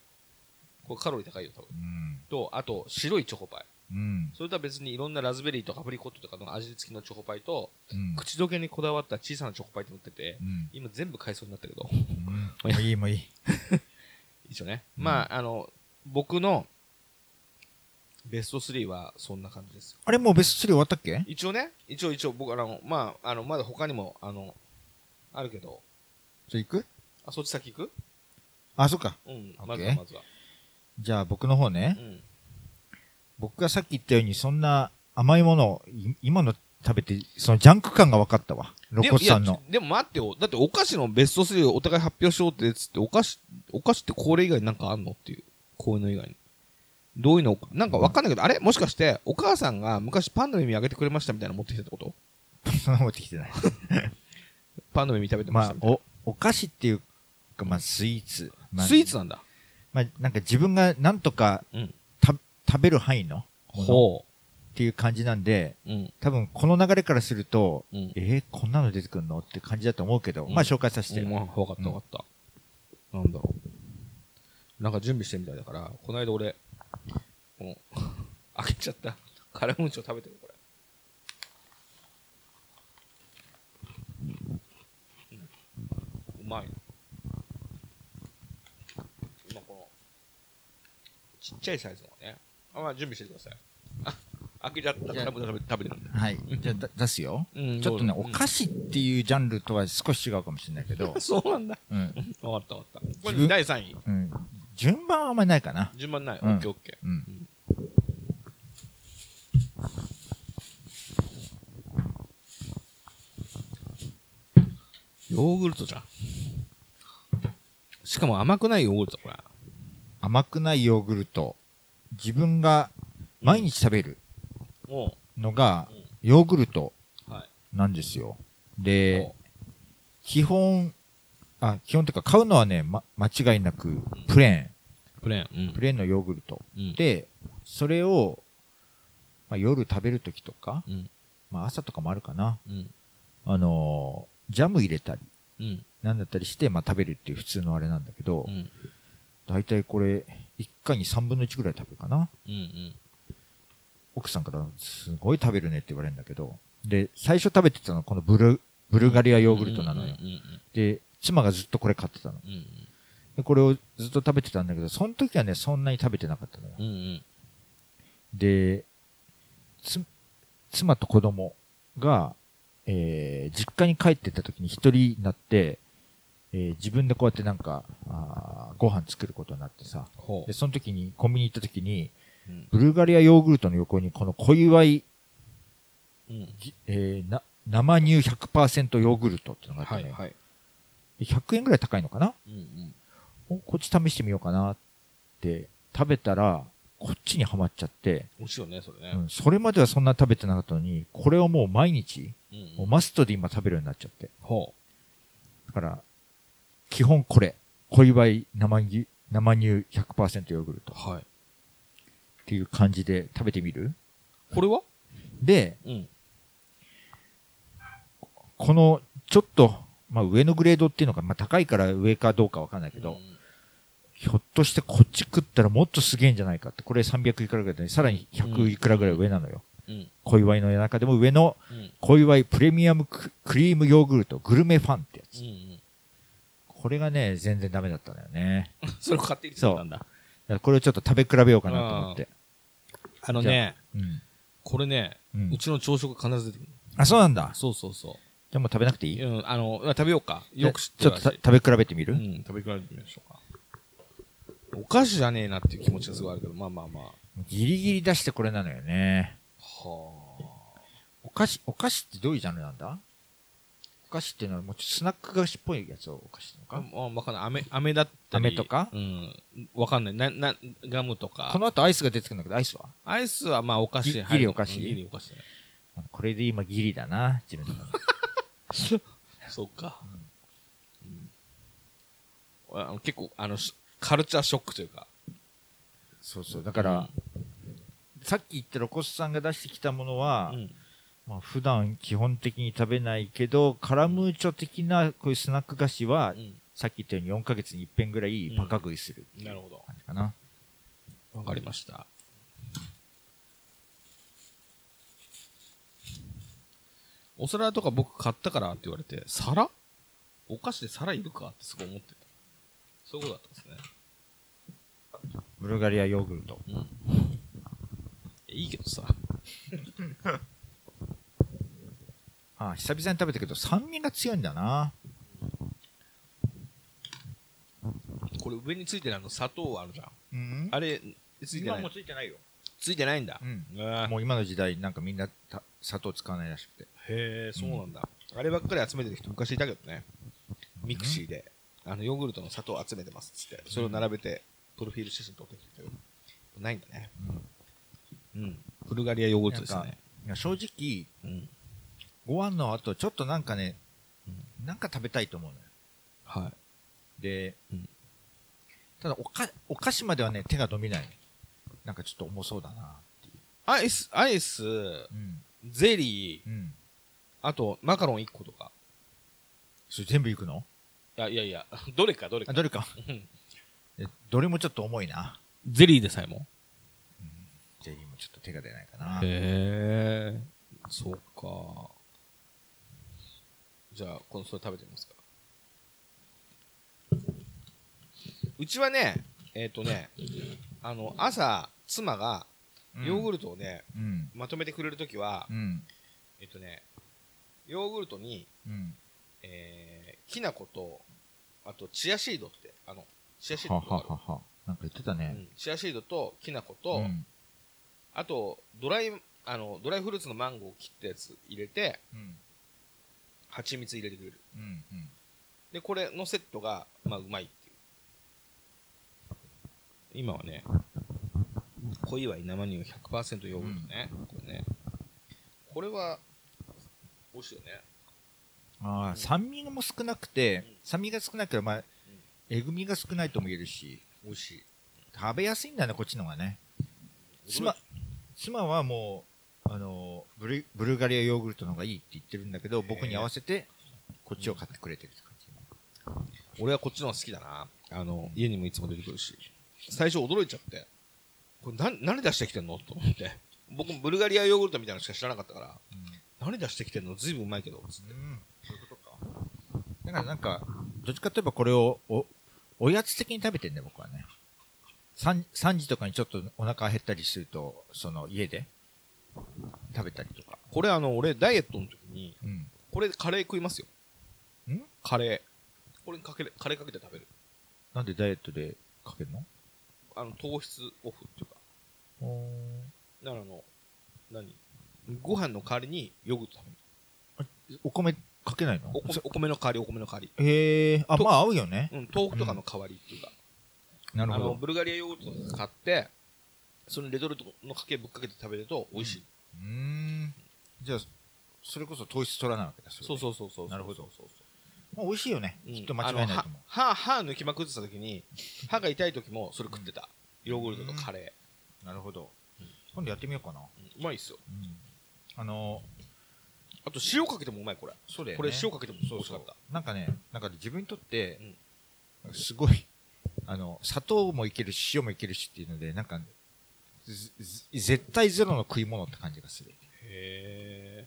これカロリー高いよ、多分。うん。と、あと、白いチョコパイ。うん。それとは別にいろんなラズベリーとかアプリコットとかの味付きのチョコパイと、うん。口どけにこだわった小さなチョコパイって乗ってて、うん。今全部買いそうになったけど、うん。もういい、もういい。<laughs> 一応ね。うんまあ、あの、僕のベスト3はそんな感じです。あれもうベスト3終わったっけ？一応ね、一応一応僕あの、まあ、あの、まだ他にも、あの、あるけど、じゃあ行く？あ、そっち先行く？あ、そっか。うん、まずはまずは。じゃあ僕の方ねう。ん。僕がさっき言ったように、そんな甘いものをい今の食べて、そのジャンク感が分かったわ。露骨さんのでも。待ってよ。だってお菓子のベスト3をお互い発表しようってつって、お菓子、お菓子ってこれ以外になんかあんのっていう。こういうの以外に。どういうのなんかわかんないけど、あれ？もしかして、お母さんが昔パンの耳あげてくれましたみたいなの持ってきたってこと？<laughs> そんな持ってきてない。パンの耳食べてままあしたみ、たいな。お、お菓子っていうか、まあ、スイーツ。まあスイーツなんだ。まあ、なんか自分がなんとかうん。た食べる範囲のものっほていう感じなんで、う。うん。多分この流れからすると、うん。えー、こんなの出てくるのって感じだと思うけど、うんまあ紹介させてよ。うん、わかったわかった。なんだろう。なんか準備してるみたいだから、この間俺、この、<laughs> 開けちゃった。カラムーチョ食べてる、これ。まい。今この、ちっちゃいサイズのね。あ、まあ準備してください。あ、開けちゃった。じゃあ食べてるんで。はい。じゃあだ出すよ。<laughs> うんちょっとね、お菓子っていうジャンルとは少し違うかもしれないけど、<laughs> そうなんだ。うん。わかったわかった。これ第3位。うん。順番はあんまりないかな。順番ない。オうんッケーオッケー。うん。ヨーグルトじゃん。しかも甘くないヨーグルト、これ。甘くないヨーグルト。自分が毎日食べるものがうん、ヨーグルト。なんですよ。で、基本、あ、基本っていうか買うのはね、ま、間違いなく、プレプレーン。ーン、プレーンのヨーグルト。うん。で、それを、まあ、夜食べるときとか、うん。まあ、朝とかもあるかな。うん。あのージャム入れたり、うん。なんだったりして、まあ、食べるっていう普通のあれなんだけどう、ん。だいたいこれ、1回に3分の1ぐらい食べるかな。うん。うん。奥さんから、すごい食べるねって言われるんだけど、で、最初食べてたのはこのブル、ブルガリアヨーグルトなのよ。うん。うん。で、妻がずっとこれ買ってたの。うん。で、これをずっと食べてたんだけど、その時はね、そんなに食べてなかったのよ。うん。うん。で、つ、妻と子供が、えー、実家に帰ってった時に一人になって、えー、自分でこうやってなんか、あーご飯作ることになってさ。ほで、その時に、コンビニ行った時に、う。うん。ブルガリアヨーグルトの横にこの小祝い、うん。ぎえー、な、生乳100%ヨーグルトってのがあってね、はい。はい。で100円ぐらい高いのかな？うん。うん。おこっち試してみようかなって食べたら、こっちにはまっちゃって、美味しいよね、それね。うん、それまではそんな食べてなかったのに、これをもう毎日、うん。もうマストで今食べるようになっちゃって。ほだから、基本これ。小祝い生乳、生乳100%ヨーグルトう。はい。っていう感じで食べてみる？これは？で、うん。この、ちょっと、まあ上のグレードっていうのが、まあ高いから上かどうかわかんないけど、ひょっとしてこっち食ったらもっとすげえんじゃないかって、これ300いくらぐらいで、さらに100いくらぐらい上なのよ。うん。小祝いの中でも上のうん。小祝いプレミアムククリームヨーグルトグルメファンってやつ。うん。これがね、全然ダメだったんだよね。<laughs> それを買ってきてたんだ。これをちょっと食べ比べようかなと思って。あのね、うん。これね、うんうちの朝食必ず出てくる。あ、そうなんだ。そうそうそう。じゃあもう食べなくていい？うん、あの、食べようか。よく知ってちょっとた食べ比べてみる、うん、食べ比べてみましょうか。お菓子じゃねえなっていう気持ちがすごいあるけど、まあまあまあ。ギリギリ出してこれなのよね。はお菓子、お菓子ってどういうジャンルなんだ？お菓子っていうのはもうちょっとスナック菓子っぽいやつをお菓子なのあ。かあ、わかんない。飴、飴だったり。飴とか？うん。わかんない。な、な、ガムとか。この後アイスが出てくるんだけど、アイスは？アイスはまあお菓子ギリお菓子？うんギリお菓子。これで今ギリだな、自分の中で。<laughs> そっか。うん結構、あの、しカルチャーショックというか。そうそう。だから、さっき言ったロコスさんが出してきたものは、うんまあ、普段基本的に食べないけど、カラムーチョ的なこういうスナック菓子は、うん、さっき言ったように4ヶ月に一遍ぐらいバカ食いする、うん、なるほど。感じかな。わかりました。お皿とか僕買ったからって言われて、皿？お菓子で皿いるかってすごい思ってた。そういうことだったんですね。ブルガリアヨーグルト。うんいいけどさ。<laughs> あ久々に食べたけど、酸味が強いんだな。これ上についてるあの砂糖あるじゃん。うん？あれ、ついてない？今も。ついてないよ。ついてないんだ。うん。もう今の時代、なんかみんな砂糖使わないらしくて。へえ、そうなんだ。あればっかり集めてる人昔いたけどね。ミクシーで、あの、ヨーグルトの砂糖を集めてますっつって、それを並べて、プロフィール写真撮ってきてたけど、ないんだね。うん。ブルガリアヨーグルトですね。いや正直、うん。ご飯の後、ちょっとなんかね、なんか食べたいと思うのよ。はい。で、うんただおか、お菓子まではね、手が伸びない。なんかちょっと重そうだなっていアイス、アイス。ゼリー、うん。あと、マカロン1個とか。それ全部いくの？いやいやいや、どれかどれか。あ、どれか。どれもちょっと重いな。ゼリーでさえも。ちょっと手が出ないかな。へえ、そうか。じゃあ、このそれ食べてみますか。うちはね、えっ、とね、あの、朝、妻がヨーグルトをね、うん。まとめてくれるときは、うん。えっ、とね、ヨーグルトに、うん。えー、きな粉と、あと、チアシードって、あの、チアシーはドとかははは。なんか言ってたね。うん、チアシードときな粉と、うん。あと、ドライ、あの、ドライフルーツのマンゴーを切ったやつ入れて、うん。蜂蜜入れてくれる。うん。うん。で、これのセットが、まあ、うまいっていう。今はね、小祝い生乳100%ヨーグルトね。これね。これは、美味しいよね。ああ、酸味も少なくてうん、酸味が少ないから、まあ、えぐみが少ないとも言えるし、美味しい。食べやすいんだね、こっちの方がね。妻、妻はもう、あの、ブルブルガリアヨーグルトの方がいいって言ってるんだけど、僕に合わせて、こっちを買ってくれてるって感じ。俺はこっちの方が好きだな。あの、家にもいつも出てくるし。最初驚いちゃって。これな、何出してきてんの？と思って。僕もブルガリアヨーグルトみたいなのしか知らなかったから、何出してきてんの？ずいぶんうまいけど、つって。うん、そういうことか。だからなんか、どっちかといえばこれを、お、おやつ的に食べてんね、僕はね。3, 3時とかにちょっとお腹減ったりすると、その家で？食べたりとか。これあの、俺ダイエットの時に、うん。これでカレー食いますよ。ん？カレー。これにかける、カレーかけて食べる。なんでダイエットでかけるの？あの、糖質オフっていうか。だからあの、何？ご飯の代わりにヨーグルト食べる。お米かけないの？お米お米の代わり、お米の代わり。へえあ、とまあ合うよね。うん、豆腐とかの代わりっていうか。あの、なるほど。ブルガリアヨーグルト買って、そのレトルトのかけぶっかけて食べると美味しい。うーん。じゃあ、それこそ糖質取らないわけだ。そうそうそうそう。なるほどそうそうまあ、美味しいよね。そう。きっと間違いないと思う。あの歯、歯歯抜きまくってた時に、歯が痛い時もそれ食ってた。ヨーグルトとカレなるほどうん。今度やってみようかな。ー。うんうまいっすよ。あの、あと塩かけてもうまい、これ。そうだよね。これ塩かけても美そうそう味しかった。。なんかね、なんか自分にとって、すごい、あの、砂糖もいけるし、塩もいけるしっていうので、なんか、絶対ゼロの食い物って感じがする。へ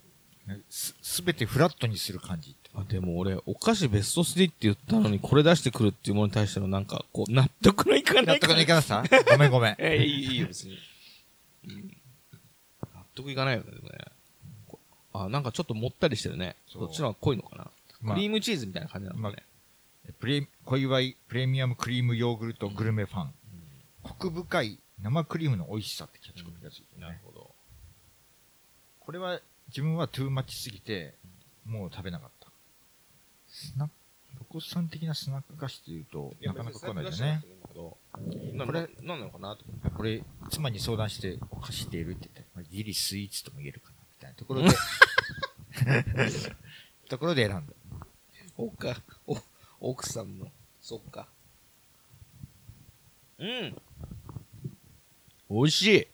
す、すべてフラットにする感じって。ー。あ、でも俺、お菓子ベスト3って言ったのに、これ出してくるっていうものに対してのなんか、こう、納得のいかない納得のいかなさ？ごめんごめん。<laughs> えいい、いいよ、別に。うん納得いかないよね、でもね。こあ、なんかちょっともったりしてるね。そっちの方が濃いのかな。まあクリームチーズみたいな感じなのかね。プレ小祝いプレミアムクリームヨーグルトグルメファン。コク深い生クリームの美味しさってキャッチコピーがついてるね。なるほど。これは自分はトゥーマッチすぎて、もう食べなかった。スナック、ロコさん的なスナック菓子っていうと、なかなか来ないですね。。なこれこれ、なんなのかなと。これ、妻に相談して、お菓子っているって言って、まあギリスイーツとも言えるかな、みたいなところで、<laughs> ところで選んだ。おか、お、奥さんの、そっか。うん。美味しい。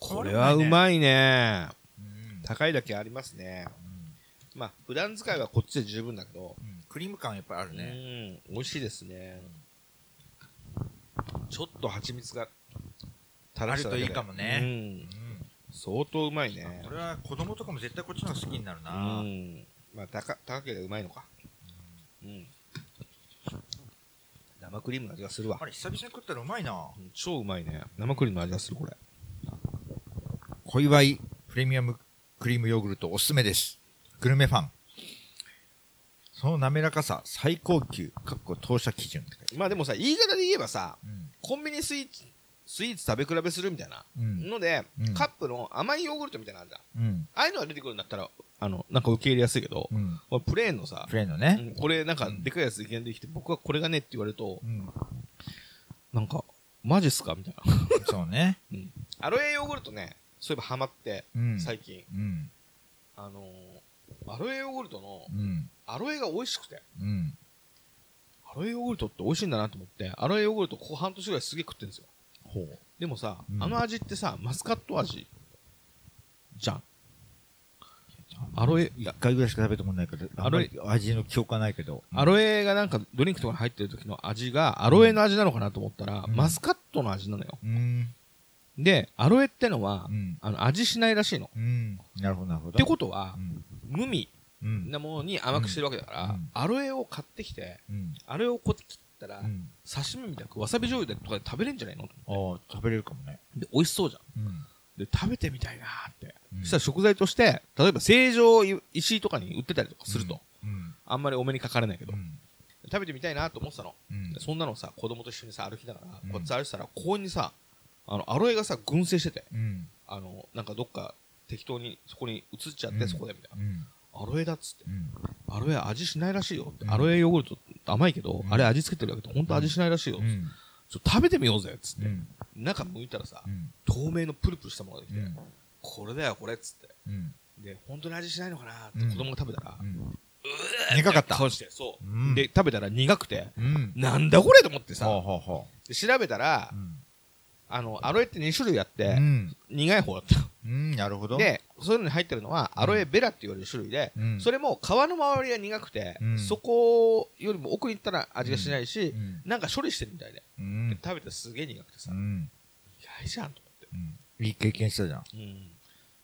これはうまいね。うん高いだけありますね。まあ、普段使いはこっちで十分だけど、うんクリーム感やっぱりあるね。うん、美味しいですね。ちょっと蜂蜜が垂らしただけであるといいかもね相当うまいねこれは子供とかも絶対こっちの方が好きになるうな。んまあ高高ければうまいのかうん生クリームの味がするわあれ、久々に食ったらうまいな。うん超うまいね生クリームの味がするこれ小祝プレミアムクリームヨーグルトおすすめです。グルメファン。その滑らかさ、最高級、かっこ当社基準まあでもさ言い方で言えばさあるコンビニスイーツスイーツ食べ比べするみたいなうん。ので、うんカップの甘いヨーグルトみたいなのあるじゃんうん。ああいうのが出てくるんだったらあのなんか受け入れやすいけど、うん。これプレーンのさプレーンのね。うんこれなんかでかいやついきなりできて、僕はこれがねって言われると、うん。なんか、マジっすかみたいな。<laughs> そうね。アロエヨーグルトね、そういえばハマって、うん。最近。うん。あのー、アロエヨーグルトの、うん。アロエが美味しくて、うん。アロエヨーグルトって美味しいんだなと思って、アロエヨーグルトここ半年ぐらいすげえ食ってるんですよ。ほう。でもさ、うんあの味ってさ、マスカット味じゃん。アロエ、いや、一回ぐらいしか食べたことないから、あんまり味の記憶はないけど。アロエがなんかドリンクとかに入ってる時の味がアロエの味なのかなと思ったら、うんマスカットの味なのよ。うん。で、アロエってのは、うん。あの味しないらしいの。なるほど、なるほど。てことはう、ん。無味うん。なものに甘くしてるわけだから、うんアロエを買ってきて、うん。アロエをこう切ったら、うん。刺身みたいなわさび醤油でとかで食べれんじゃないのああ、食べれるかもね。で、美味しそうじゃん。うん。で、食べてみたいなーって。うんそしたら食材として、例えば成城石井とかに売ってたりとかすると、うん。あんまりお目にかかれないけど、うん。食べてみたいなと思ってたの。そんなのさ、子供と一緒にさ、歩きながら、うんこっち歩いてたら、公園にさ、あの、アロエがさ、群生してて、うん。あの、なんかどっか適当にそこに移っちゃって、うんそこでみたいな。うん。アロエだっつって。うん。アロエ味しないらしいよって。うんアロエヨーグルトって甘いけど、うんあれ味付けてるわけで、本当味しないらしいよ。うん。ちょっと食べてみようぜっつって。うん。中剥いたらさ、うん。透明のプルプルしたものができて、うん。これだよ、これっつって。うん。で、本当に味しないのかなってうん子供が食べたら、う苦かった顔して、そう、うんで、食べたら苦くて、うん。なんだこれと思ってさ、調べたら。あの、アロエって2種類あって、うん。苦い方だった。うん。なるほど。、で、そういうのに入ってるのは、アロエベラって言われる種類で、うん。それも皮の周りが苦くて、うんそこよりも奥に行ったら味がしないし、うん。なんか処理してるみたいで、うん。食べたらすげえ苦くてさ、うん。嫌いじゃんとうん。いい経験したじゃん。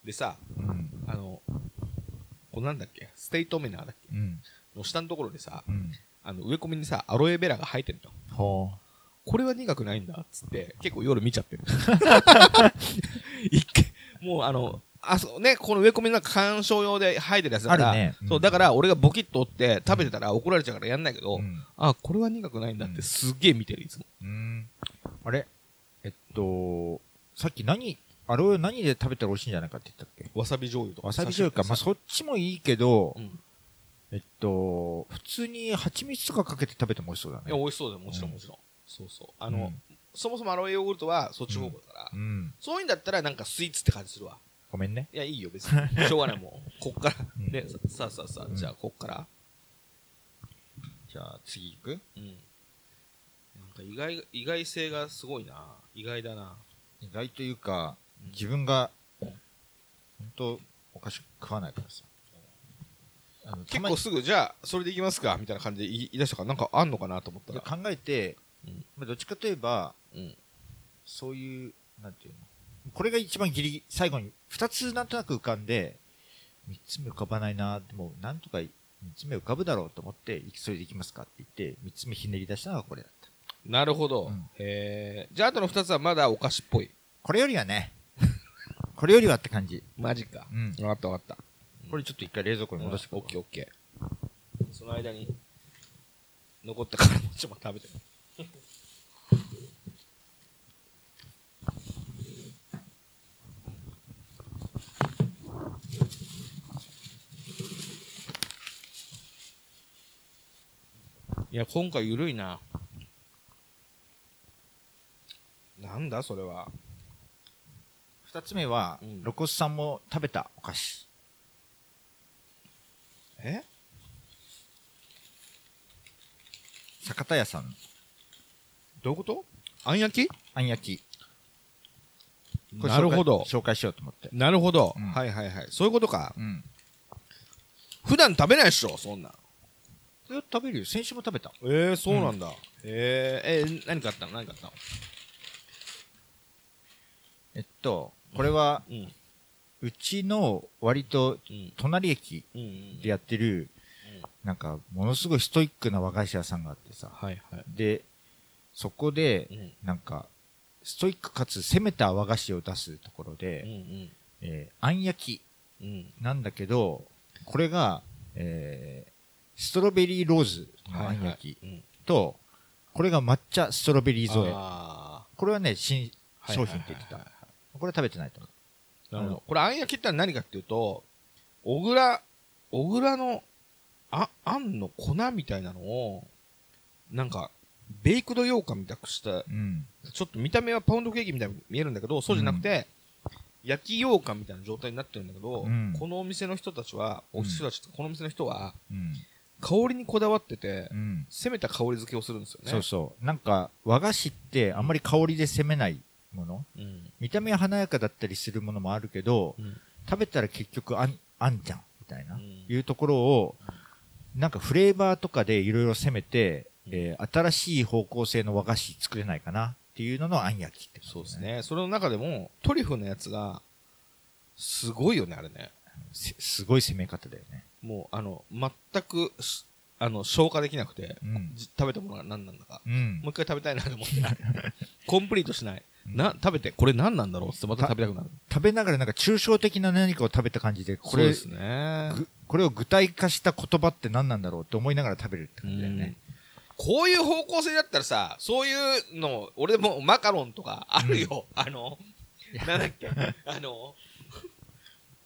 でさ、うん。あの、これなんだっけステイトメナーだっけうん。の下のところにさ、うん。あの植え込みにさ、アロエベラが生えてるの。ほこれは苦くないんだっつって、結構夜見ちゃってる。<laughs> 一回、もうあの、あそうね、この植え込みの中観賞用で生えてるやつだから、あるねうんそう、だから俺がボキッと折って食べてたら怒られちゃうからやんないけど、う。うん。あ、これは苦くないんだってすっげえ見てる、いつも。うん。あれ？えっと、さっき何、アロエ何で食べたら美味しいんじゃないかって言ったっけ？わさび醤油とか。わさび醤油か。まあ、そっちもいいけどう、ん。えっと、普通に蜂蜜とかかけて食べても美味しそうだいや、ね。美味しそうだよ、もちろんうんもちろん。そうそう。あの、そもそもアロエヨーグルトはそっち方向だから、うん。そういうんだったらなんかスイーツって感じするわ。ごめんね。いや、いいよ、別に。<laughs> しょうがない、もう。こっから。うんで、ささあさあさあ、うんじゃあ、こっから。じゃあ次行く？うん。なんか意外、意外性がすごいな。意外だな。意外というか、うん自分が、本当お菓子食わないからさ。結構すぐ、じゃあ、それでいきますかみたいな感じで言い出したから、なんかあんのかなと思ったら。考えて、うんまあどっちかといえば、うん。そういう、なんていうの？これが一番ギリ最後に、二つなんとなく浮かんで、三つ目浮かばないな、でも、なんとか三つ目浮かぶだろうと思って、それでいきますかって言って、三つ目ひねり出したのがこれだった。なるほど。うんへえ。じゃあ、あとの二つはまだお菓子っぽい。これよりはね、<laughs> これよりはって感じ。マジか。うん。わかったわかった。これちょっと一回冷蔵庫に戻してオッケーオッケー。その間に、残ったからもちょっと食べて。いや、今回ゆるいな。なんだそれは。二つ目は、うんロコスさんも食べたお菓子。え？酒田屋さん、どういうこと？あん焼き？あん焼き。これなるほど紹介紹介しようと思って。なるほど、うんはいはいはい。そういうことか。うん。普段食べないっしょ、そんなん。え食べるよ。先週も食べた。えー、そうなんだ。えー、えー、何買ったの？何買ったの？えっと、これは、うん。うちの割とうん。隣駅うんうん。でやってる、なんか、ものすごいストイックな和菓子屋さんがあってさ。はいはい。で、そこでう、ん。なんか、ストイックかつ攻めた和菓子を出すところうんうで、ん。えー、あん焼きうん。なんだけど、これが、えー、ストロベリーローズのあん焼きうん。と、これが抹茶ストロベリー添え。あこれはね、新ー商品って言ってたこれ食べてないと思う。なるほど。これ、あん焼きってのは何かっていうと、小倉、小倉の、あ、あんの粉みたいなのを、なんか、ベイクド羊羹みたくした、うん。ちょっと見た目はパウンドケーキみたいに見えるんだけど、そうじゃなくて、焼き羊羹みたいな状態になってるんだけど、うんこのお店の人たちは、お人たち、このお店の人は、うん。香りにこだわってて、うん。攻めた香り付けをするんですよね。そうそう。なんか、和菓子ってあんまり香りで攻めないもの。うん。見た目は華やかだったりするものもあるけど、うん。食べたら結局あん、あんじゃん、みたいな、うんいうところを、なんかフレーバーとかでいろいろ攻めて、うんえー新しい方向性の和菓子作れないかなっていうののあん焼きってことそうです。ね。それの中でも、トリュフのやつが、すごいよね、あれね。せすごい攻め方だよね。もう、あの、全くし、あの、消化できなくて、うん。じ食べたものが何なんだか。うんもう。一回食べたいなと思って。<laughs> コンプリートしない。うんな、食べて、これ何なんだろうってまた食べたくなる。食べながらなんか抽象的な何かを食べた感じで、これ、ですね。ぐこれを具体化した言葉って何なんだろうって思いながら食べるってう感じだよねん。こういう方向性だったらさ、そういうの、俺もマカロンとかあるよ。あの、なんだっけ、あの、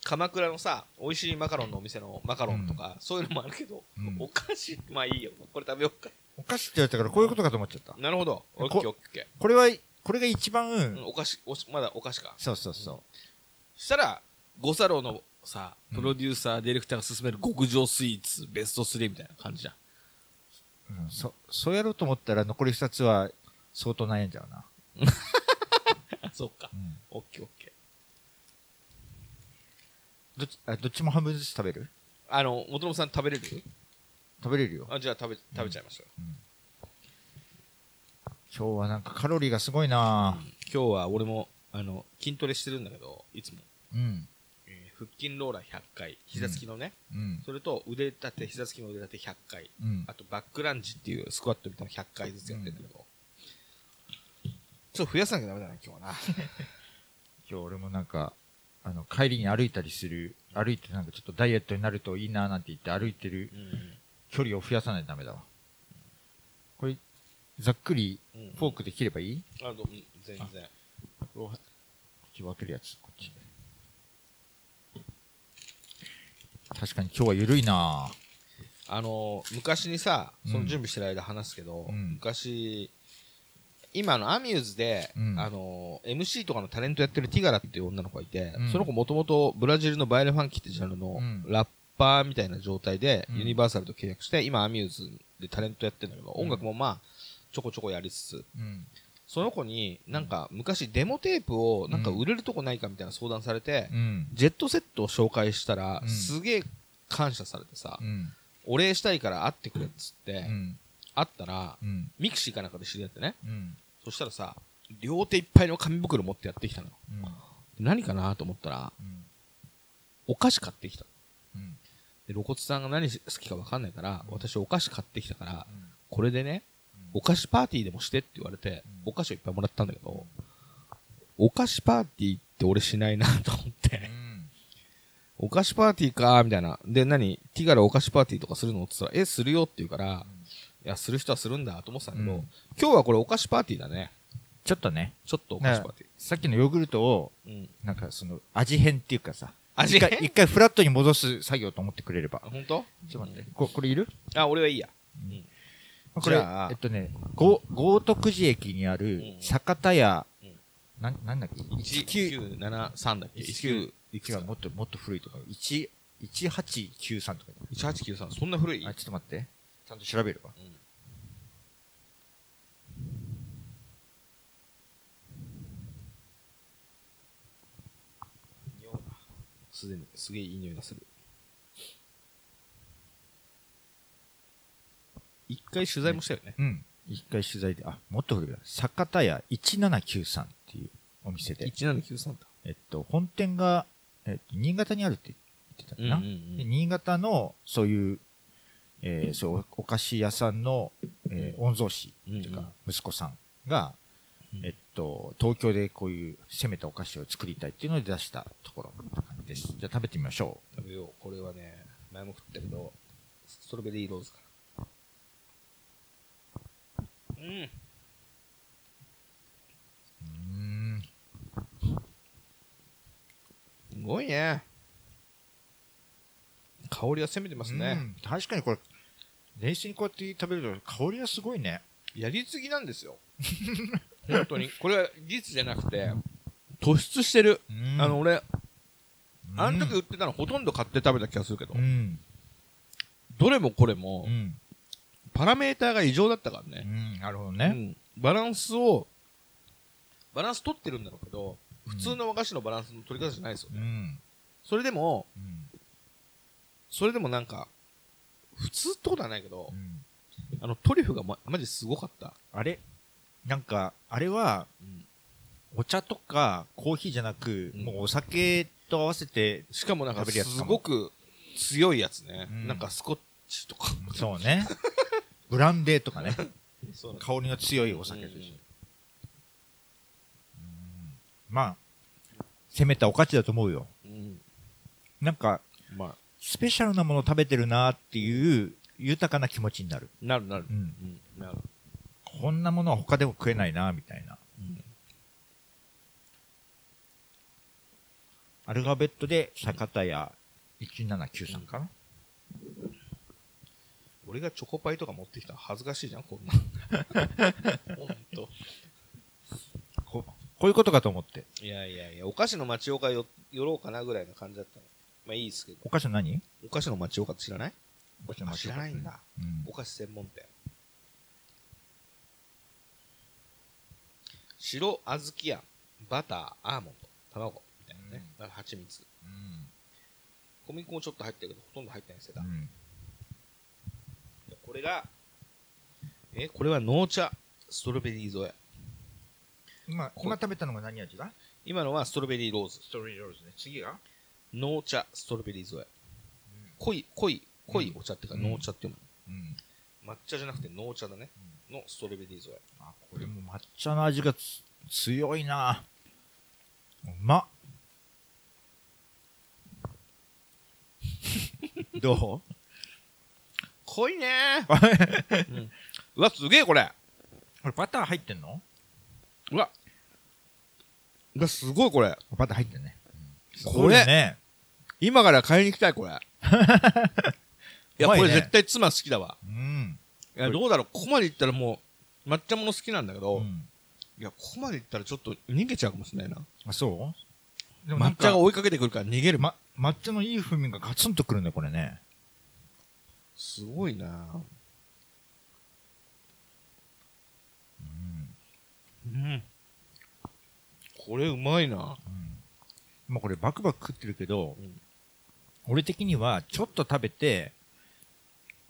鎌倉のさ、美味しいマカロンのお店のマカロンとか、そういうのもあるけど、うんお菓子、まあいいよ。これ食べようか。お菓子って言われたからこういうことかと思っちゃった。なるほど。オッこケーオッケこれは、これが一番、ー。うんお菓子、おしまだお菓子か。そうそうそしたら、五サローのさ、うんプロデューサー、ディレクターが勧める極上スイーツ、ベスト3みたいな感じじゃん。う。うん、そ、そうやろうと思ったら残り二つは相当悩んじゃうな。あ、<laughs> そうか。うん。オッケーオッケー。どっち、あ、どっちも半分ずつ食べる？あの、元信さん食べれる？食べれるよ。あ、じゃあ食べ、食べちゃいましょう。今日はなんかカロリーがすごいな今日は俺も、あの、筋トレしてるんだけど、いつも。うん。えー腹筋ローラー100回、膝つきのね、うん。それと腕立て、膝つきの腕立て100回、うん。あとバックランジっていうスクワットみたいなの100回ずつやってるんだけど、ちょっと増やさなきゃダメだな、今日はな。<laughs> 今日俺もなんか、あの、帰りに歩いたりする、歩いてなんかちょっとダイエットになるといいななんて言って歩いてるうん。距離を増やさないとダメだわ。これ、ざっくりうんフォークで切ればいい？あ、どう？うん全然。こっち分けるやつ、こっち。確かに今日は緩いなあの、昔にさ、うんその準備してる間話すけど、うん昔、今あのアミューズで、うんあの、MC とかのタレントやってるティガラっていう女の子がいて、うんその子もともとブラジルのバイレファンキってジャンルのうんラッパーみたいな状態で、うんユニバーサルと契約して、今アミューズでタレントやってるんだけど、うん音楽もまあ、ちょこちょこやりつつ、うん。その子になんか昔デモテープをなんか売れるとこないかみたいな相談されて、うん。ジェットセットを紹介したら、うんすげえ感謝されてさ、うん。お礼したいから会ってくれっつって、うん。会ったら、うん。ミクシーかなんかで知り合ってね。うん。そしたらさ、両手いっぱいの紙袋持ってやってきたのよ。うん。何かなと思ったら、うん。お菓子買ってきた。うん。で、露骨さんが何好きか分かんないから、うん私お菓子買ってきたから、うんこれでね、お菓子パーティーでもしてって言われて、うんお菓子をいっぱいもらったんだけど、お菓子パーティーって俺しないなと思って、お菓子パーティーかーみたいな。で、何？ティガラお菓子パーティーとかするの？って言ったら、え、するよって言うから、いや、する人はするんだと思ってたけど、うん今日はこれお菓子パーティーだね。ちょっとね、ちょっとお菓子パーテさっきのヨーグルトを、ィー。うん。なんかその、味変っていうかさ、味変？一回、フラットに戻す作業と思ってくれればあ、。本当？ちょっと待って。ここれいる？あ、俺はいいや。これ、じゃあえっとね、ご豪徳寺駅にあるうん、酒田屋うん、なん、なんだっけ ?19、1973だっけ ?19、いくもっと、もっと古いとか、1、1893とかだ ?1893。そんな古い？あ、ちょっと待って。ちゃんと調べるわ。うん匂いがすでに、すげえいい匂いがする。一回取材もしたよね。うん。一回取材で、あ、もっと古いわ。酒田屋1793っていうお店で、1793だ。えっと、本店が、えっと新潟にあるって言ってたかな。うんうんで新潟のそういう、えーそうお菓子屋さんの、えー御曹司っていうか、息子さんが、うんえっと、東京でこういう攻めたお菓子を作りたいっていうので出したところです。じゃあ食べてみましょ食べよう。これはね、前も食ったけど、ストロベリーローズかな。うん。う。ん。すごいね。香りが攻めてますね。うん確かにこれ、冷水にこうやって食べると香りがすごいね。やりすぎなんですよ。<laughs> 本当に。これは事実じゃなくて、突出してる。うんあの、俺、うんあの時売ってたのほとんど買って食べた気がするけど、うん。どれもこれもう、ん。パラメーターが異常だったからうね。ん。なるほどね。うんバランスを、バランス取ってるんだろうけど、普通の和菓子のバランスの取り方じゃないですよね。うん。それでも、うん。それでもなんか、普通ってことはないけどう、んあのトリュフがま、マジすごかった。あれ？なんか、あれは、お茶とかコーヒーじゃなく、うんもうお酒と合わせて、しかもなんかすごく強いやつね。うんなんかスコッチとか。そうね。<laughs> ブランデーとかね。香りの強いお酒として。まあ、攻めたお菓子だと思うよ。なんか、まあ、スペシャルなものを食べてるなっていう豊かな気持ちになる。なるなる。うん。うんなる。こんなものは他でも食えないなみたいな。アルファベットで坂田屋1793かな、俺がチョコパイとか持ってきたら恥ずかしいじゃん、こんな。ほんと。ここういうことかと思って。いやいやいや、お菓子の町岡よ寄ろうかなぐらいの感じだったの。まあいいですけど。お菓子の何？お菓子の町岡って知らない？お菓子のあ知らないんだ。うんお菓子専門店。白小豆やバター、アーモンド、卵みたいなね。うんだから蜂蜜。うん小麦粉もちょっと入ってるけど、ほとんど入ってないんですよ。うんこれが、え、これは濃茶、ストロベリー添え。今、今食べたのが何味だ今のはストロベリーローズ。ストロベリーローズね。次が？濃茶、ストロベリー添え。濃い、濃い、濃いお茶っていうか、うん濃茶っていううん。の。抹茶じゃなくて濃茶だね。のストロベリー添え。あ、これも抹茶の味がつ強いなうまっ <laughs> ど濃いねうん <laughs> うわ、すげえこれ。これバター入ってんの？うわ。うわ、すごいこれ。バター入ってんね。これね。今から買いに行きたい、これ。<laughs> いや、ねこれ絶対妻好きだわ。うん。いや、どうだろう。ここまで行ったらもう、抹茶もの好きなんだけど、うんいや、ここまで行ったらちょっと逃げちゃうかもしれないな。あ、そう？でもなんか抹茶が追いかけてくるから逃げる。ま、抹茶のいい風味がガツンとくるね、これね。すごいなうん。これうまいなうん。まあこれバクバク食ってるけど、うん俺的にはちょっと食べて、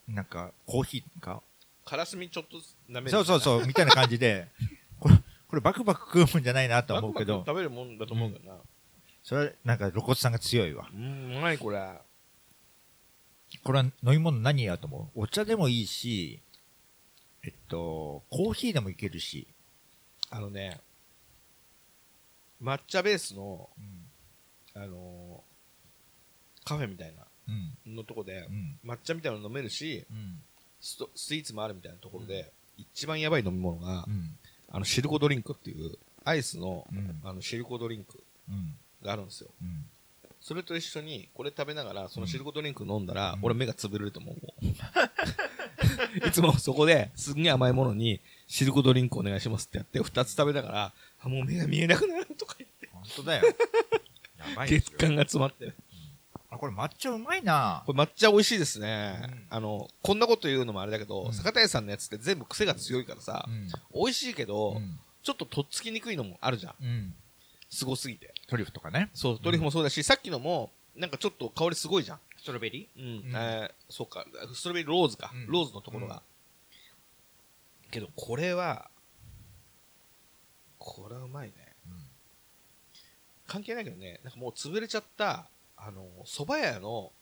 なんかコーヒーか、からすみちょっと舐める。そうそうう。そう、みたいな感じで、<laughs> これ、これバクバク食うもんじゃないなとは思うけど、バクバク食べるもんだと思うけどな。それはなんか露骨さんが強いわ。うん、うまいこれ。これは飲み物何やと思う？お茶でもいいし、えっと、コーヒーでもいけるし、あのね、抹茶ベースの、うん。あのーカフェみたいなうん。のとこでう、ん。抹茶みたいなの飲めるし、うん。ストスイーツもあるみたいなところで、一番やばい飲み物が、うん。あの、シルコドリンクっていう、アイスの、うん。あの、シルコドリンクうん。があるんですよ。うん。それと一緒に、これ食べながら、そのシルコドリンク飲んだら、うん俺目が潰れると思う。いつもそこで、すんげえ甘いものに、シルコドリンクお願いしますってやって、二つ食べながら、あ、もう目が見えなくなるとか言って、本当だよ。血管が詰まってる。あ、これ抹茶うまいなこれ抹茶美味しいですね。うんあの、こんなこと言うのもあれだけど、うん坂田屋さんのやつって全部癖が強いからさ、うん。美味しいけど、うん。ちょっととっつきにくいのもあるじゃん。うん。すごすぎて。トリュフとかね。そう、トリュフもそうだし、さっきのも、なんかちょっと香りすごいじゃん。ストロベリうん。うんえーそうか、ストロベリーローズか。うんローズのところが。けど、これは、これはうまいね。関係ないけどね、なんかもう潰れちゃった、あの、蕎麦屋の、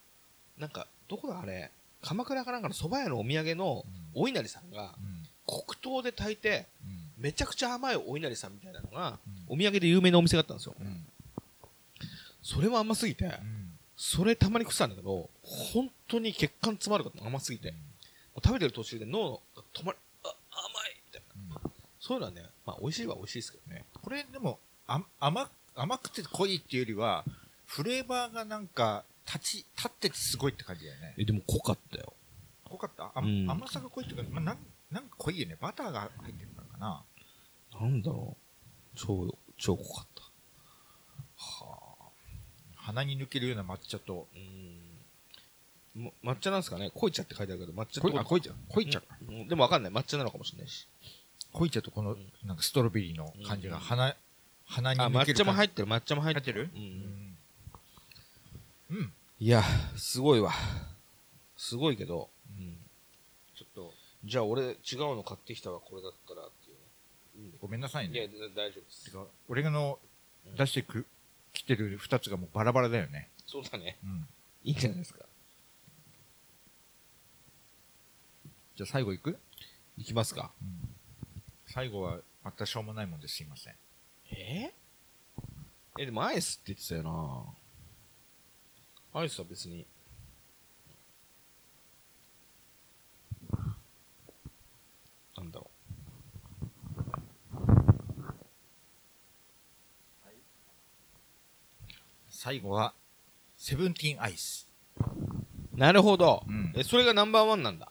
なんか、どこだあれ、鎌倉かなんかの蕎麦屋のお土産のうん。お稲荷さんが、うん。黒糖で炊いて、うん。めちゃくちゃ甘いお稲荷さんみたいなのが、うん。お土産で有名なお店があったんですよ。うん。それも甘すぎて、うん。それたまに食ってたんだけど、本当に血管詰まること甘すぎて、食べてる途中で脳が止まる、あ、甘いみたいな。うんそういうのはね、まあ美味しいは美味しいですけどね。これでもあ甘甘くて濃いっていうよりはフレーバーがなんか立ち立っててすごいって感じだよね。え、でも濃かったよ。濃かった？あ、うん。甘さが濃いっていうか、まあ、なんなんか濃いよね。バターが入ってるからかな。なんだろう。超、超濃かった。はあ。鼻に抜けるような抹茶と。うーん。も抹茶なんですかね？濃い茶って書いてあるけど、抹茶って濃い？あ濃い茶濃い茶か。うん。でもわかんない。抹茶なのかもしれないし。濃い茶とこのうんなんかストロベリーの感じがうん。鼻鼻にあ、抹抜けるっ茶も入ってる、抹茶も入ってる。入ってる？うん。うん、うん、いや、すごいわ。すごいけど、うん。ちょっとじゃあ俺違うの買ってきたわ、これだったらっていうね。ごめんなさいいや、大丈夫ですて。か俺がの出してく来てる2つがもうバラバラだよねそうだね。うんいいんじゃないですか。じゃあ最後いく、いきますか。最後はまたしょうもないもんですいませんええ、でもアイスって言ってたよなアイスは別に。なんだろ最後はセブンティーンアイスう。なるほど。うんえ、それがナンバーワンなんだ。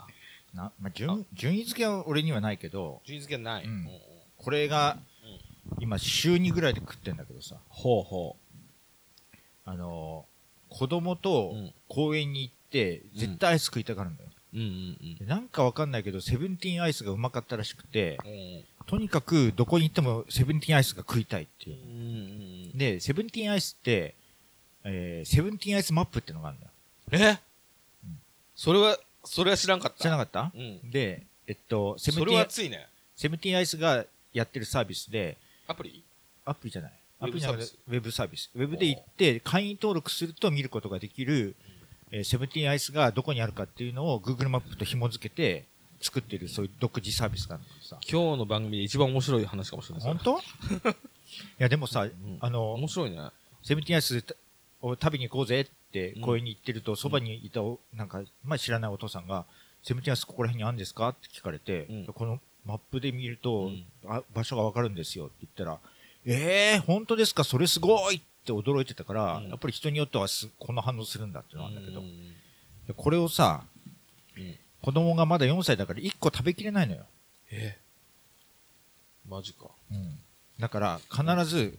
な、まあ、順順位付けは俺にはないけど順位付けない。うんこれが今週2ぐらいで食ってんだけどさほうほあのー子供とうん公園に行って絶対アイス食いたがるんだよ、う。うんうんでなんかわかんないけどセブンティーンアイスがうまかったらしくてうん。うんとにかくどこに行ってもセブンティーンアイスが食いたいっていううんうんでセブンティーンアイスって、えーセブンティーンアイスマップってのがあるんだよえ？それは、それは知らんかった？知らなかった？うん。でえっとセブそれンティーンは熱いね。セブンティーンアイスがやってるサービスでアプリ？アプリじゃない。ウェブアプリウェブサービス。ウェブで行って、会員登録すると見ることができる、えーセブンティーンアイスがどこにあるかっていうのを Google マップと紐付けて作ってる、そういう独自サービスがんださ。今日の番組で一番面白い話かもしれない本当？<laughs> いや、でもさ、ん。あの面、白いね。セブンティーンアイスを食べに行こうぜってうん。公園に行ってると、そばにいたお、なんか、まあ知らないお父さんが、セブンティーンアイスここら辺にあるんですか？って聞かれて、うん。このマップで見ると、うん。あ場所がわかるんですよって言ったら、えー、本当ですか？それすごいって驚いてたから、うんやっぱり人によってはすこの反応するんだっていうのなんだけど、うんでこれをさ、うん子供がまだ4歳だから1個食べきれないのよ。えマジか。うん。だから、必ず、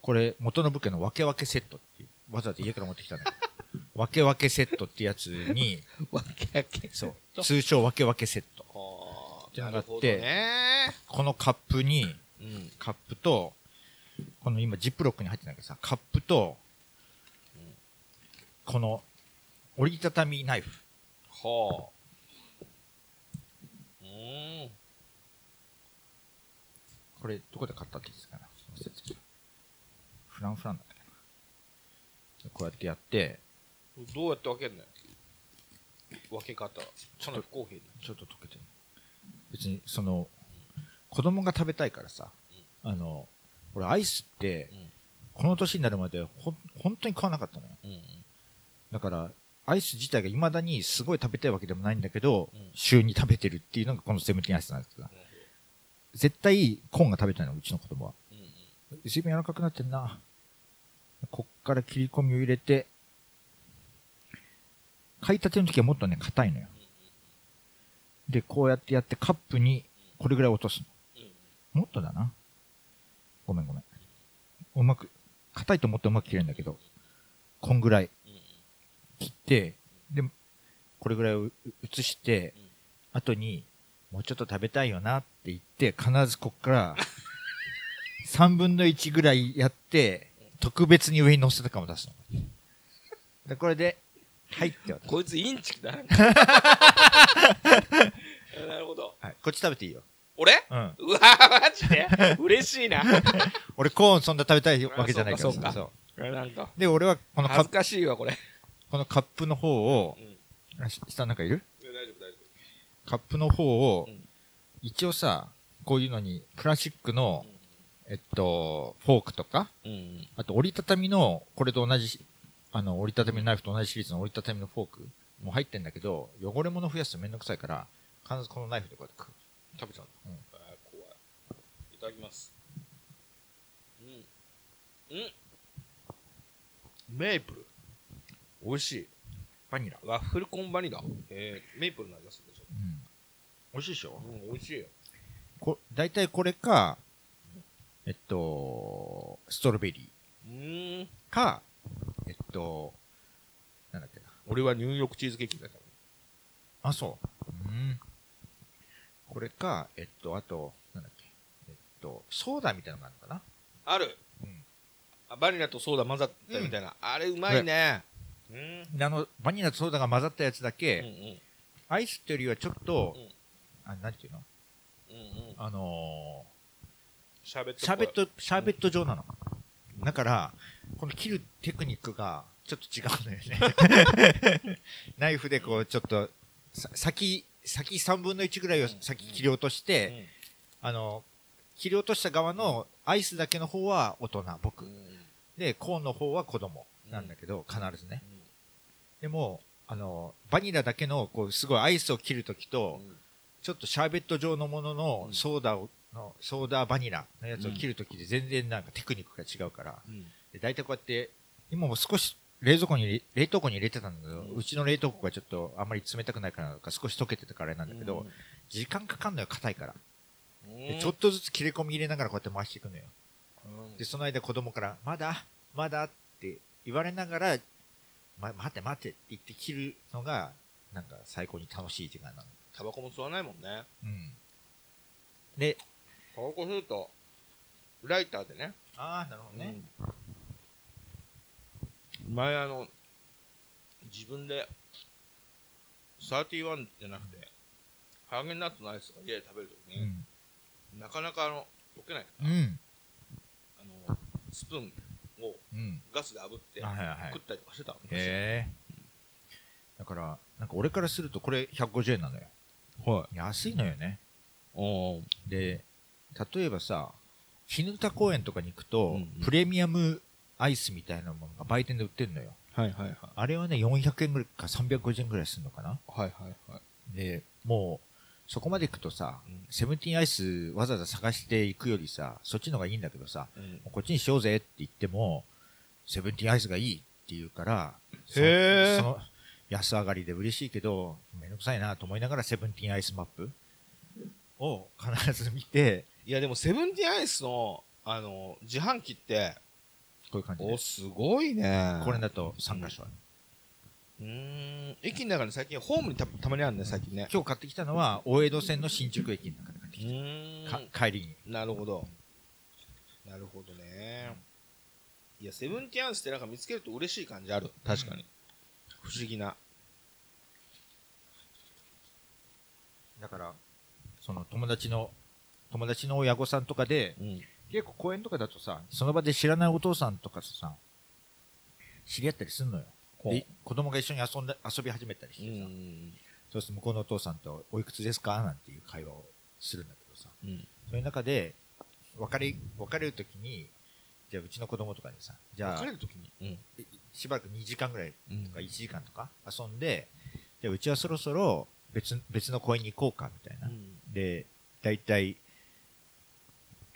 これ、元の武家の分け分けセットっていう、わざわざ家から持ってきたのよ。<laughs> 分け分けセットってやつに、わけわけ。そう、通称分け分けセット。はて。なってね。このカップに、うん。カップと、この今ジップロックに入ってないけどさ、カップと、この折りたたみナイフ。はあ。うーん。これ、どこで買ったって言ってたかな？フランフランだったかなこうやってやって、どうやって分けんのよ？分け方。かなり不公平に。ちょっと溶けてる。別に、その、子供が食べたいからさ、あの、俺アイスって、この年になるまでほん、本当に買わなかったのよ。うん。うん。だから、アイス自体が未だにすごい食べたいわけでもないんだけど、うん週に食べてるっていうのがこのセブンティーンアイスなんですが、絶対コーンが食べたいの、うちの子供は。うん。うん。随分柔らかくなってんな。こっから切り込みを入れて、買いたての時はもっとね、硬いのよ。で、こうやってやってカップにこれぐらい落とすうん。の。もっとだな。ごめんごめん。うまく、硬いともっとうまく切れるんだけど、こんぐらいうん。切って、で、これぐらいを移してうん、後に、もうちょっと食べたいよなって言って、必ずこっから、<laughs> 3分の1ぐらいやって、特別に上に乗せたかも出すの。で、これで、はいって渡す。こいつインチキだな。<laughs> なるほど。はい、こっち食べていいよ。俺？うん。うわー、マジで？<laughs> 嬉しいな。<laughs> 俺コーンそんな食べたいわけじゃないからあそうかそなんか、うで、俺はこのカップ、恥ずかしいわ、これ。このカップの方をうん、下なんかいる大丈夫、大丈カップの方をうん、一応さ、こういうのに、クラシックの、えっと、フォークとか、夫。うん。あと折りたたみの、これと同じ、あの、折りたたみのナイフと同じシリーズの折りたたみのフォークも入ってんだけど、汚れ物増やすとめんどくさいから、必ずこのナイフでこうやって食べちゃうんだ。うんあー怖い。いただきます。うん。うん。メープル。美味しい。バニラ。ワッフルコーンバニラ。えー、メープルの味がするでしょ。うん。美味しいでしょ？うん、美味しいよ。こ、大体これか、えっと、ストロベリうーん。ーか、えっと、なんだっけな。俺はニューヨークチーズケーキだったあ、そう。うん。これか、えっと、あと、なんだっけ。えっと、ソーダみたいなのがあるのかな？ある。うんあバニラとソーダ混ざったみたいな。あれうまいね。うん。であの、バニラとソーダが混ざったやつだうんけ、うん。アイスっていうよりはちょっと、うんあ、なんていうの？うんうん。あのシャーベット。ーシャーベッ。ト、シャーベット状なの。だから、この切るテクニックがちょっと違うのよね。<laughs> ナイフでこう、ちょっと、さ先、先3分の1ぐらいを先切り落として、あの、切り落とした側のアイスだけの方は大人、僕。で、コーンの方は子供なんだけど、必ずね。でも、あの、バニラだけの、こう、すごいアイスを切るときと、ちょっとシャーベット状のもののうん。ソーダを、のソーダバニラのやつを切るときで全然なんかテクニックが違うから、で大体こうやって、今も少し冷蔵庫に入れ、冷凍庫に入れてたんだけど、うんうちの冷凍庫がちょっとあんまり冷たくないからなのか少し溶けてたからあれなんだけど、時間かかんのよ、硬いから。でちょっとずつ切れ込み入れながらこうやって回していくのよ。で、その間子供から、まだまだって言われながら、ま、待って待ってって言って切るのが、なんか最高に楽しい時間なの。タバコも吸わないもんね。うん。で、タバコ吸うと、ライターでね。ああ、なるほどね。うん前あの、自分で、31じゃなくて、ハーゲンダッツのアイスが家で食べるときに、うん。なかなかあの、溶けない。うん。あの、スプーンをうん。ガスで炙って、はいはいはい食ったりとかしてたの。へえ。だから、なんか俺からするとこれ150円なのよ。はい。安いのよね。おーで、例えばさ、絹田公園とかに行くと、うんうんプレミアムアイスみたいなものが売店で売ってるのよ。はいはいはい。あれはね、400円ぐらいか350円ぐらいするのかなはいはいはい。で、もう、そこまで行くとさ、うんセブンティーンアイスわざわざ探していくよりさ、そっちの方がいいんだけどさ、うんこっちにしようぜって言っても、セブンティーンアイスがいいって言うから、そへーその安上がりで嬉しいけど、めんどくさいなと思いながらセブンティーンアイスマップを必ず見て、いやでも、セブンティーンアイスの、あの、自販機って、こういう感じでお、。すごいね。これだと3箇所ある。うーん。駅の中に最近、ホームにたたまにあるね、最近ね。今日買ってきたのは、大江戸線の新宿駅の中で買ってうきーた。帰りに。なるほど。なるほどね。いや、セブンティアイスってなんか見つけると嬉しい感じある。確かに。不思議な。だから、その友達の、友達の親御さんとかで、うん。結構公園とかだとさ、その場で知らないお父さんとかとさ、知り合ったりすんのよ。で子供が一緒に遊んで、遊び始めたりしうてさ、ん。そうすると向こうのお父さんと、おいくつですか？なんていう会話をするんだけどさ、うん。そういう中で、別れ、別れるときに、じゃあうちの子供とかにさ、じゃあ別れ、るときに？うん。えしばらく2時間ぐらいうんとか1時間とか遊んで、じゃあうちはそろそろ別、別の公園に行こうかみたいな。で、だいたい、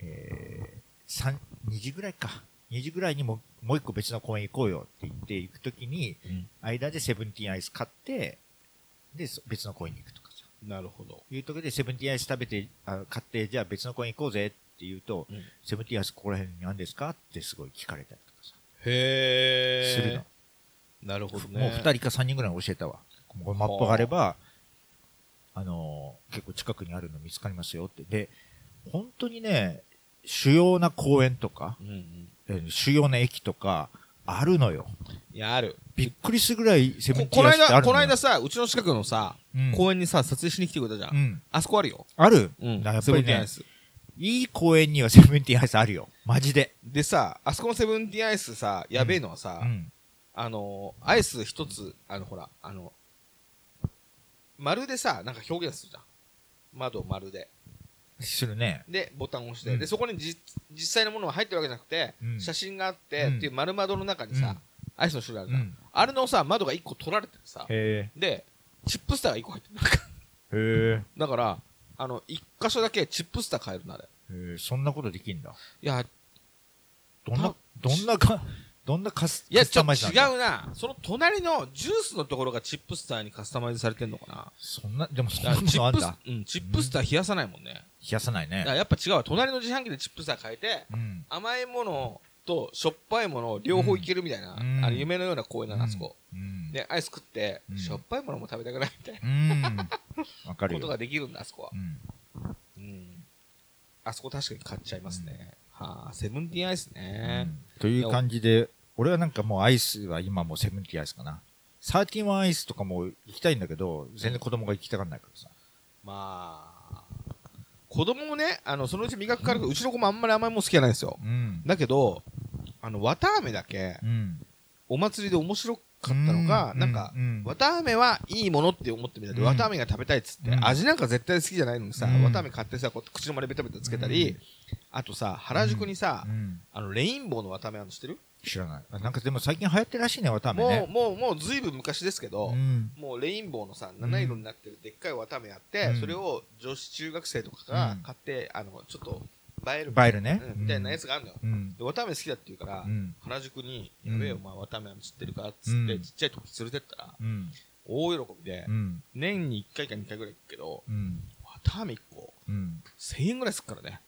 えー、3、2時ぐらいか。2時ぐらいにももう一個別の公園行こうよって言って行くときに、うん。間でセブンティーンアイス買って、で、そ別の公園に行くとかさ。なるほど。いうときでセブンティーンアイス食べて、あ買って、じゃあ別の公園行こうぜって言うと、うんセブンティーンアイスここら辺にあるんですかってすごい聞かれたりとかさ。へするの。なるほどね。もう2人か3人ぐらい教えたわ。このマップがあれば、あのー結構近くにあるの見つかりますよって。で、本当にね、主要な公園とか、うんうん。えー主要な駅とか、あるのよ。いや、ある。びっくりするぐらいセブンティーアイスってあるこの間さ、うちの近くのさ、うん公園にさ、撮影しに来てくれたじゃん。うん。あそこあるよ。あるうん。やっぱりねセブンティーンアイ、ス。いい公園にはセブンティーンアイスあるよ。マジで。でさ、あそこのセブンティーンアイスさ、やべえのはさ、うん。あの、アイス一つ、あの、ほら、あの、丸でさ、なんか表現するじゃん。窓丸で。するね。で、ボタンを押して、うんで、そこにじ実際のものが入ってるわけじゃなくて、うん写真があって、うんっていう丸窓の中にさ、うんアイスの種類あるじゃん。うん。あれのさ、窓が一個取られててさ、へで、チップスターが一個入ってる。なんかえ。へえ。だから、あの、一箇所だけチップスター買えるのあれ。へえ、そんなことできんだ。いや、どんなた、どんなか、どんなカス、いや、カスタマイズなんだ？違うな。その隣のジュースのところがチップスターにカスタマイズされてんのかな。そんな、でもそんいやなチップスのあんだ。、うん、チップスター冷やさないもんね。冷やさないねだか。らやっぱ違うわ。隣の自販機でチップスター変えて、うん。甘いものとしょっぱいもの両方いけるみたいな、うんあの夢のような公園だな、あそこ。うん。で、アイス食って、うんしょっぱいものも食べたくないみたいうん。わかることができるんだ、あそこはう。ん。うん。あそこ確かに買っちゃいますね。はあ、セブンティーンアイスね。という感じで、俺はなんかもうアイスは今もうセブンティーンアイスかな。サーティワンアイスとかも行きたいんだけど、全然子供が行きたがらないからさ。まあ、子供もね、あの、そのうち味覚変わるけど、うちの子もあんまり甘いもの好きじゃないんですよ。うん。だけど、あの、綿飴だけ、うん。お祭りで面白かったのが、うんなんかう、ん綿飴はいいものって思ってみたけど、うん綿飴が食べたいっつって、うん味なんか絶対好きじゃないのにさ、うん綿飴買ってさ、こう口の周りベタベタつけたり、うんあとさ、原宿にさ、うん。あの、レインボーの綿飴あるの知ってる、知らない。あなんかでも最近流行ってるらしいね、綿飴もう、ね。もう、もうずいぶん昔ですけど、うん。もうレインボーのさ、七色になってるでっかい綿飴あって、うんそれを女子中学生とかがうん買って、あの、ちょっと映える。映えるねうんみたいなやつがあるのよ。うん。で、綿飴好きだって言うから、うん。原宿に、うんやべえよ、お前綿飴知ってるかっつって、うんちっちゃい時連れてったら、うん。大喜びで、うん。年に1回か2回ぐらい行くけど、うん。綿飴1個、うん。1000円ぐらいするからね。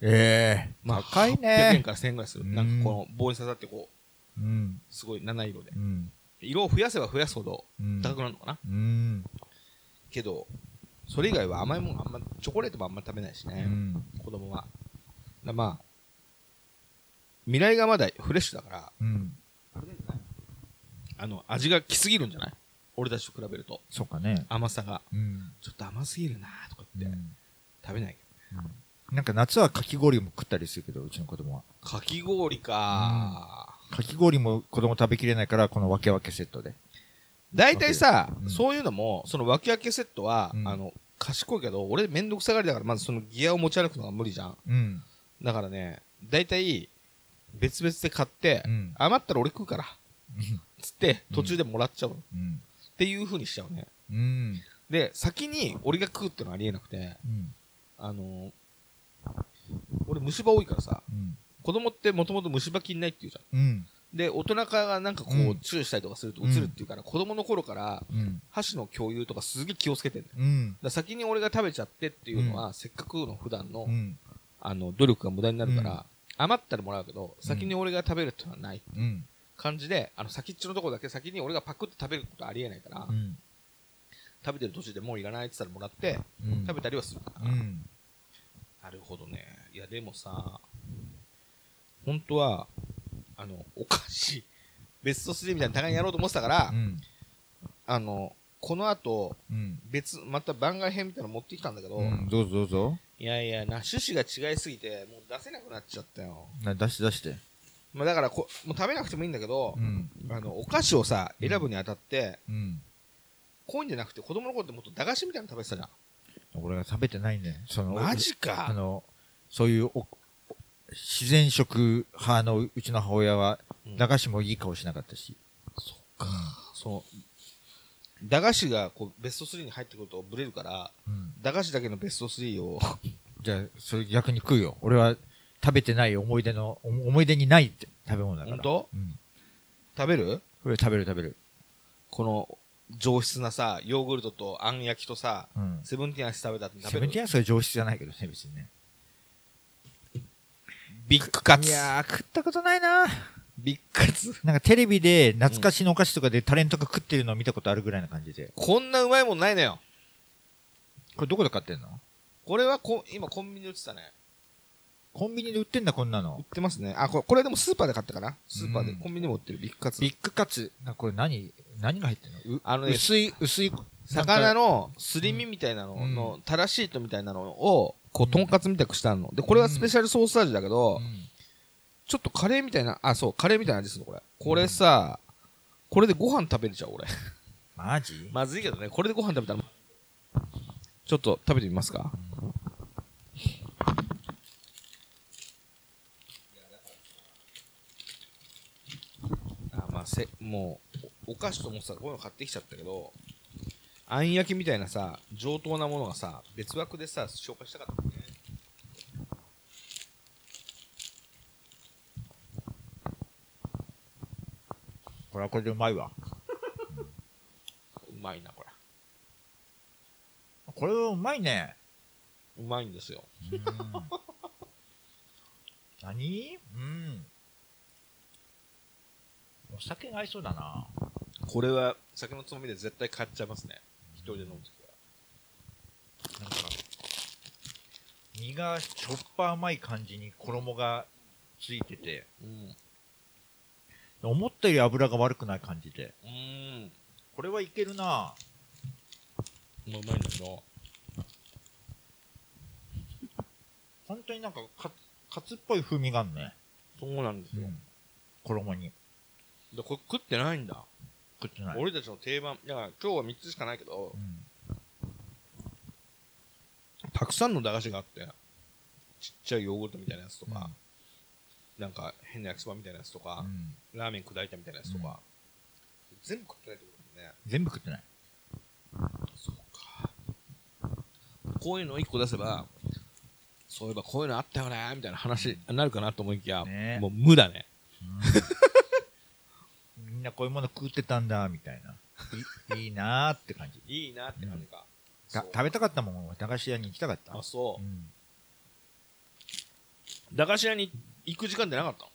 ええまあ、高い800円ね。から1000円ぐらいする。うんなんかこの棒に刺さってこうん。う、すごい七色でう。ん。色を増やせば増やすほどうん。高くなるのかな？うん。けど、それ以外は甘いものあんま、チョコレートもあんま食べないしうね、ん。子供は。だまあ、未来がまだフレッシュだから、うん。あの、味がきすぎるんじゃない？俺たちと比べると。そうかね。甘さが。うん。ちょっと甘すぎるなとか言って、食べない。なんか夏はかき氷も食ったりするけど、うちの子供は。かき氷か、かき氷も子供食べきれないから、この分け分けセットで。大体さ、うんそういうのも、その分け分けセットは、うんあの、賢いけど、俺めんどくさがりだから、まずそのギアを持ち歩くのが無理じゃん。うん。だからね、大体、別々で買って、うん。余ったら俺食うから、つって、途中でもらっちゃうの。うん。っていう風にしちゃうね。うん。で、先に俺が食うってのはありえなくて、うん。あのー俺虫歯多いからさ、うん。子供ってもともと虫歯菌ないって言うじゃん。うん。で、大人がなんかこう、うん注意したりとかすると映るっていうから、子供の頃からうん。箸の共有とかすげえ気をつけてんだよ。うん。だから先に俺が食べちゃってっていうのは、せっかくの普段の、うん。あの、努力が無駄になるから、うん余ったらもらうけど、先に俺が食べるっていうのはないうん。感じで、あの、先っちょのところだけ先に俺がパクって食べることありえないから、うん。食べてる途中でもういらないって言ったらもらって、うん。食べたりはするから。うん。なるほどね。いや、でもさ、本当は、あの、お菓子、ベスト3みたいなの互いにやろうと思ってたから、うん。あの、この後、うん。別、また番外編みたいなの持ってきたんだけど、うん。どうぞどうぞ。いやいや、な、趣旨が違いすぎて、もう出せなくなっちゃったよ。な出して出して。まあだからこ、もう食べなくてもいいんだけどう、ん。あの、お菓子をさ、選ぶにあたって、うん。こういうんじゃなくて、子供の頃ってもっと駄菓子みたいなの食べてたじゃ俺が食べてないね。その、ん。マジあか。の、そういうお、自然食派のうちの母親は、うん駄菓子もいい顔しなかったし。そっか。そう。駄菓子がこうベスト3に入ってくるとブレるから、うん。駄菓子だけのベスト3を、<laughs> じゃあ、それ逆に食うよ。俺は食べてない思い出の、お思い出にないって食べ物だから。本当？うん。食べる？これ食べる食べる。この上質なさ、ヨーグルトとあん焼きとさ、うん。セブンティーンアイス食べたって食べる？セブンティーンアイスは上質じゃないけどね、別にね。ビッグカツ。いやー、食ったことないなビッグカツ。なんかテレビで懐かしのお菓子とかでタレントが食ってるのを見たことあるぐらいな感じで。こんなうまいもんないのよ。これどこで買ってんの？これはこ今コンビニで売ってたね。コンビニで売ってんだ、こんな売っの。てますね。あ、これ、これでもスーパーで買ったかな？スーパーで。うんコンビニでも売ってるビッグカツ。ビッグカツ。なこれ何、何が入ってんの？うあのね薄い、薄い、魚のすり身みたいなのうんの、タラシートみたいなのを、こう、とんかつみたくしてあるの。で、これはスペシャルソース味だけど、うんちょっとカレーみたいな、あ、そう、カレーみたいな味するの、これ。これさ、これでご飯食べれちゃう、俺。マジ？<laughs> まずいけどね、これでご飯食べたら、ちょっと食べてみますかあ、まあ、せ、もう、おお菓子と思ってたらこういうの買ってきちゃったけど、あん焼きみたいなさ、上等なものがさ、別枠でさ、紹介したかったんだよね。これはこれでうまいわ。<laughs> うまいな、これ。これはうまいね。うまいんですよ。うん <laughs> 何？うん。お酒が合いそうだな。これは、酒のつまみで絶対買っちゃいますね。一人で飲むときは。なんか、身がしょっぱ甘い感じに衣がついてて、うん。思ったより油が悪くない感じで。うーん。これはいけるなもううまいんだけど。本当になんかカツ、カツっぽい風味があるね。そうなんですよ。衣に。でこれ食ってないんだ。食ってない。俺たちの定番。だから今日は3つしかないけどう、んたくさんの駄菓子があって、ちっちゃいヨーグルトみたいなやつとか、なんか変な焼きそばみたいなやつとかう、んラーメン砕いたみたいなやつとか、全部食ってないってことだよね。全部食ってない。そうか。こういうの1個出せば、そういえばこういうのあったよね、みたいな話になるかなと思いきや、ねもう無だね。<laughs> みんなこういうもの食ってたんだ、みたいな。いいいなーって感じ。いいなって感じか。食べたかったもん、駄菓子屋に行きたかった。あ、そうう。ん駄菓子屋に行く時間ってなかったの？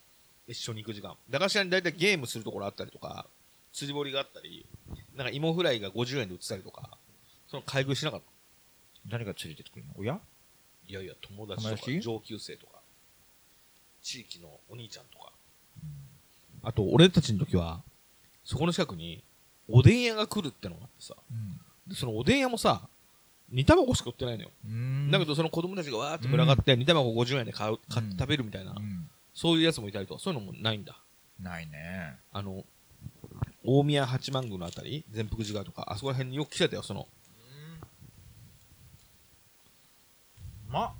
一緒に行く時間。駄菓子屋に大体ゲームするところあったりとか、釣り堀があったり、なんか芋フライが50円で売ってたりとか、その買い食いしなかった誰が連れてってくるの？親？いやいや、友達とか上級生とか、地域のお兄ちゃんとか。あと、俺たちの時は、そこの近くに、おでん屋が来るってのがあってさ、でそのおでん屋もさ、煮卵しか売ってないのよ。うん。だけど、その子供たちがわーって群がって、煮卵50円で買う、買食べるみたいな、うんそういうやつもいたりとか、そういうのもないんだ。ないね。あの、大宮八幡宮のあたり、善福寺川とか、あそこら辺によく来てたよ、その、うまっ。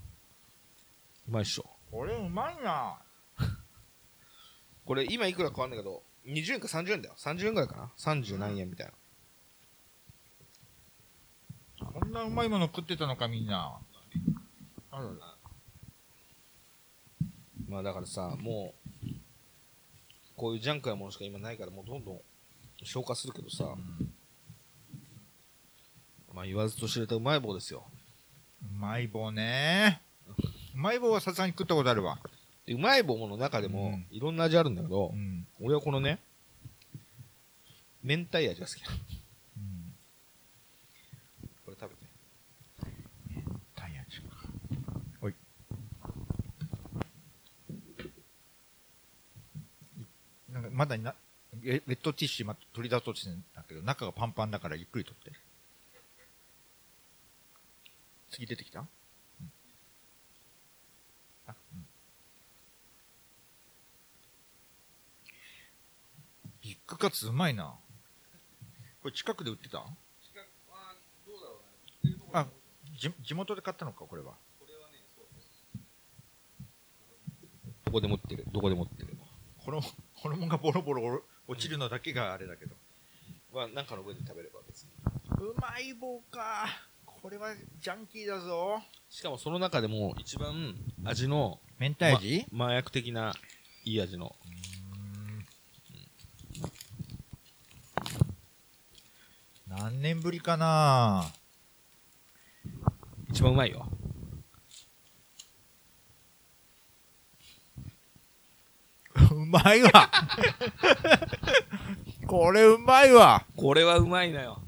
うまいっしょ。これうまいな。<laughs> これ、今いくら変わんないけど、20円か30円だよ。30円ぐらいかな ?30 何円みたいな。こんなうまいもの食ってたのか、みんな。あららまあだからさ、もう、こういうジャンクなものしか今ないから、もうどんどん消化するけどさ、まあ言わずと知れたうまい棒ですよ。うまい棒ね。うまい棒はさすがに食ったことあるわ。でうまい棒の中でもうん、いろんな味あるんだけど、ん。俺はこのね、明太味が好きなの。これ食べて。タイヤチおい。なんかまだな、えウェットティッシュま取り出そうとしてんだけど、中がパンパンだからゆっくり取って。次出てきた、うんあ、うん。ビッグカツうまいな。これ近くで売ってた？あ、じ地元で買ったのか、これは。どこでも売ってる。どこでも売ってる。衣衣がボロボロ落ちるのだけがあれだけど。まあ、なんかの上で食べれば別に。うまい棒か。これはジャンキーだぞ。しかもその中でも一番味の明太味、ま麻薬的ないい味の。何年ぶりかな一番うまいよ。うまいわこれうまいわ、これはうまいなよ。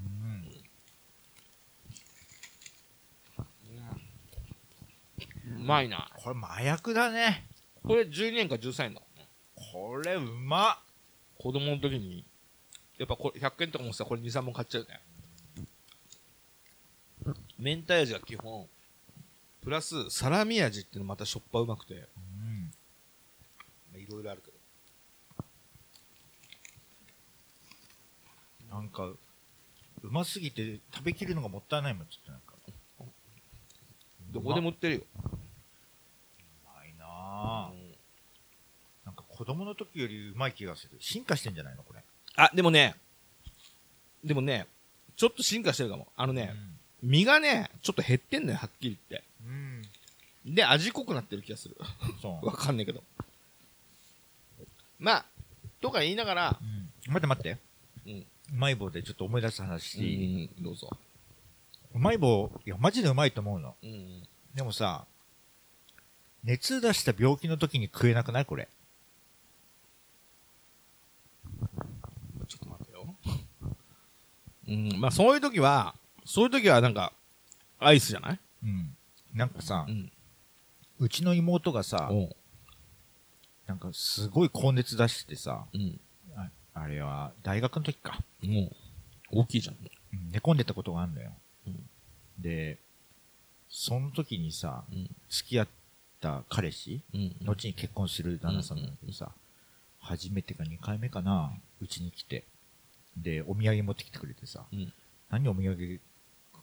うまいな。これ麻薬だね。これ12円か13円だ。これうまっ。子供の時に、やっぱこれ100円とかもさ、これ2、3本買っちゃうね。明太味が基本、プラスサラミ味っていうのまたしょっぱうまくて、うん。まあいろいろあるけど。なんか、うますぎて食べきるのがもったいないもん、ちょっとなんか。どこでも売ってるよ。うまいなあなんか子供の時よりうまい気がする。進化してんじゃないのこれ。あ、でもね、でもね、ちょっと進化してるかも。あのね、身がね、ちょっと減ってんのよ、はっきり言って。うん。うん。で、味濃くなってる気がする。<laughs> わかんないけど。まあ、とか言いながら、うん、待って待って。うん。うまい棒でちょっと思い出す話していい、うん、どうぞ。うまい棒、いや、マジでうまいと思うの。うん。でもさ、熱出した病気の時に食えなくない？これ。ちょっと待ってよ。うん、まあそういう時は、そういう時はなんか、アイスじゃない？うん。なんかさ、ん。うちの妹がさ、なんかすごい高熱出してさ、うん。ああれは大学の時か、もう、大きいじゃん。うん寝込んでたことがあるんだよ。うんで、その時にさ、うん。付き合った彼氏、うん。後に結婚する旦那さんなんだけどさ、初めてか2回目かな、うちに来て。で、お土産持ってきてくれてさ、うん。何お土産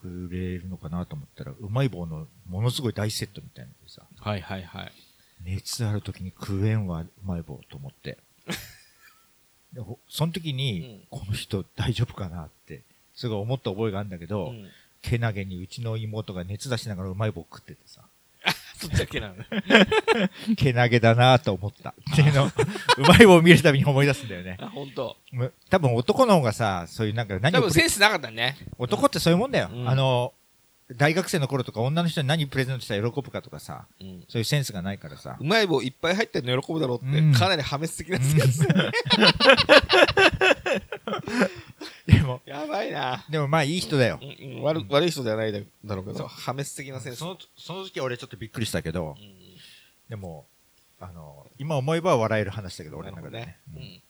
くれるのかなと思ったら、うまい棒のものすごい大セットみたいなのでさ、はいはいはい。熱ある時に食えんわ、うまい棒と思って。<laughs> その時に、この人大丈夫かなって、すごい思った覚えがあるんだけど、うん。けなげにうちの妹が熱出しながらうまい棒食っててさ、<laughs> そっちだけなのね。<laughs> けなげだなと思った。っていうのを、<laughs> うまい棒を見るたびに思い出すんだよね。あ、ほんと。む多分男の方がさ、そういうなんか何多分センスなかったね。男ってそういうもんだよ。うんあの、大学生の頃とか女の人に何プレゼントしたら喜ぶかとかさ、うん。そういうセンスがないからさう。まい棒いっぱい入ってるの喜ぶだろうって、うんかなり破滅的なやつだよね。<laughs> でも、やばいな。でもまあいい人だよう。んうん悪悪い人ではないだろうけど、破滅的なセンス。その、その時は俺ちょっとびっくりしたけどう、んでも、あの、今思えば笑える話だけど、俺の中でね。ううんん。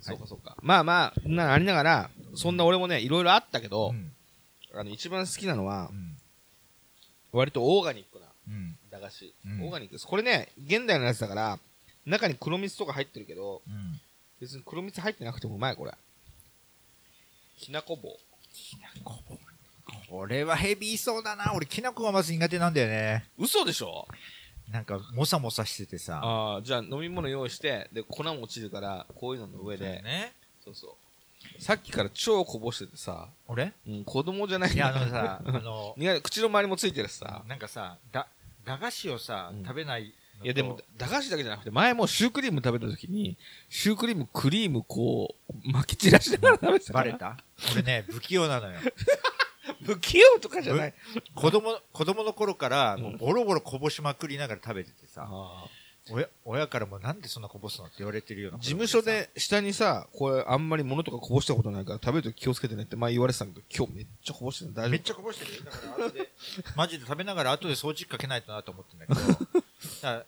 そうかそうか。まあまあ、な、ありながら、そんな俺もね、いろいろあったけどう、ん。あの、一番好きなのはう、ん。割とオーガニックなうん。駄菓子。うんオーガニックです。これね、現代のやつだから、中に黒蜜とか入ってるけど、うん。別に黒蜜入ってなくてもうまい、これ。きなこ棒。これはヘビーそうだな。俺、きな粉がまず苦手なんだよね。嘘でしょ？なんか、もさもさしててさ。ああ、じゃあ飲み物用意して、で、粉も落ちるから、こういうのの上で、ね。そうそう。さっきから超こぼしててさ、俺？うん、子供じゃないいや、あのさ、あの、<laughs> 苦い口の周りもついてるしさ。なんかさ、だ、駄菓子をさ、うん食べないのと。いやでも、駄菓子だけじゃなくて、前もシュークリーム食べた時に、シュークリーム、クリーム、こう、巻き散らしながら食べてたから。バレた？俺ね、不器用なのよ。<laughs> 不器用とかじゃない。子供、子供の頃から、うんもうボロボロこぼしまくりながら食べててさ、親親からもなんでそんなこぼすのって言われてるような。事務所。で下にさ、これあんまり物とかこぼしたことないから食べるとき気をつけてねって前言われてたけど、今日めっちゃこぼしてるの大丈夫めっちゃこぼしてるよ。だから後で、<laughs> マジで食べながら後で掃除機かけないとなと思ってんだけど、だから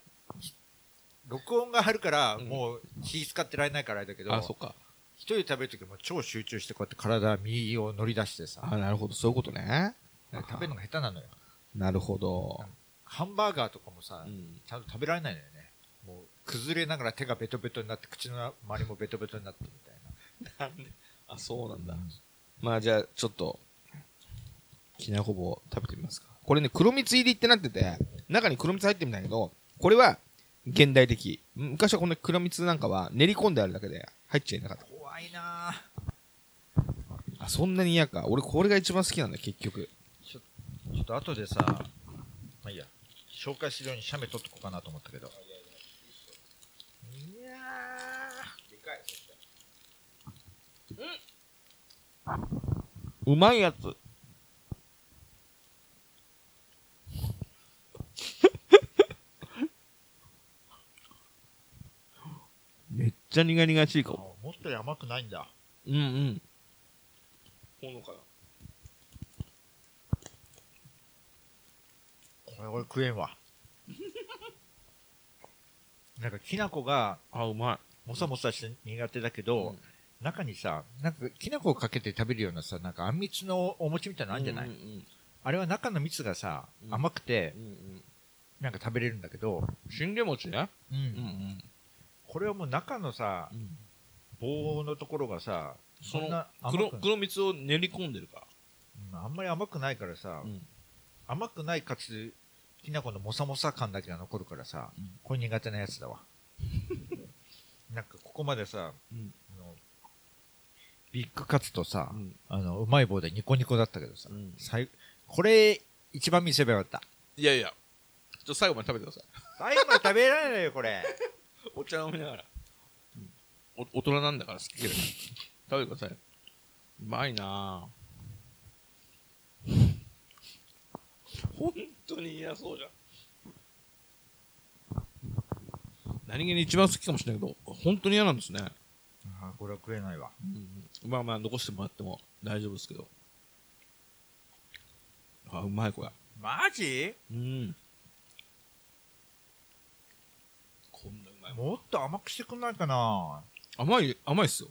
録音が入るから、うんもう気使ってられないからあれだけど、あ、そっか。一人で食べるときも超集中してこうやって体、右を乗り出してさ、あ、なるほど、そういうことね。食べるのが下手なのよ。なるほど。ハンバーガーとかもさ、うんちゃんと食べられないのよね。崩れながら手がベトベトになって、口の周りもベトベトになってみたいなんで <laughs> あ、そうなんだな。。まあじゃあ、ちょっと、きなこ棒食べてみますか。これね、黒蜜入りってなってて、中に黒蜜入ってるんだけど、これは現代的。昔はこの黒蜜なんかは練り込んであるだけで入っちゃいなかった。怖いなぁあ、そんなに嫌か。俺これが一番好きなんだ、結局。ちょちょっと後でさ、まあいいや、紹介するように写メ撮っとこうかなと思ったけど。いやうまいやつ。<laughs> めっちゃ苦々しいーかも。もっとり甘くないんだ。うんうん。ほのかな。これ俺食えんわ。<laughs> なんかきな粉があ、うまもさもさして苦手だけい。ど、中にさ、なんかきな粉をかけて食べるようなさ、なんかあんみつのお餅みたいなのあるんじゃない、うんうんあれは中の蜜がさ、うん甘くてう、んうん。なんか食べれるんだけど、信玄餅ね？うんうんこれはもう中のさ、うん。棒のところがさ、そのんな甘黒、く黒蜜を練り込んでるか？うんあんまり甘くないからさ、ら。うん。甘くないかつ、きな粉のもさもさ感だけが残るからさ、うんこれ苦手なやつだわ。<laughs> なんかここまでさ、うん。ビッグカツとさ、うんあの、うまい棒でニコニコだったけどさ、うん最これ、一番見せばよかった。いやいや、ちょっと最後まで食べてください。最後まで食べられないよ、これ。<laughs> お茶飲みながら。お大人なんだから好き嫌い。食べてください。うまいなぁ。本当に嫌そうじゃん。何気に一番好きかもしれないけど、本当に嫌なんですね。あこれは食えないわ。まあまあ、残してもらっても大丈夫ですけど。あ、うまい、これ。マジ？うん。こんなうまいもん。もっと甘くしてくんないかな？甘い、甘いっすよ。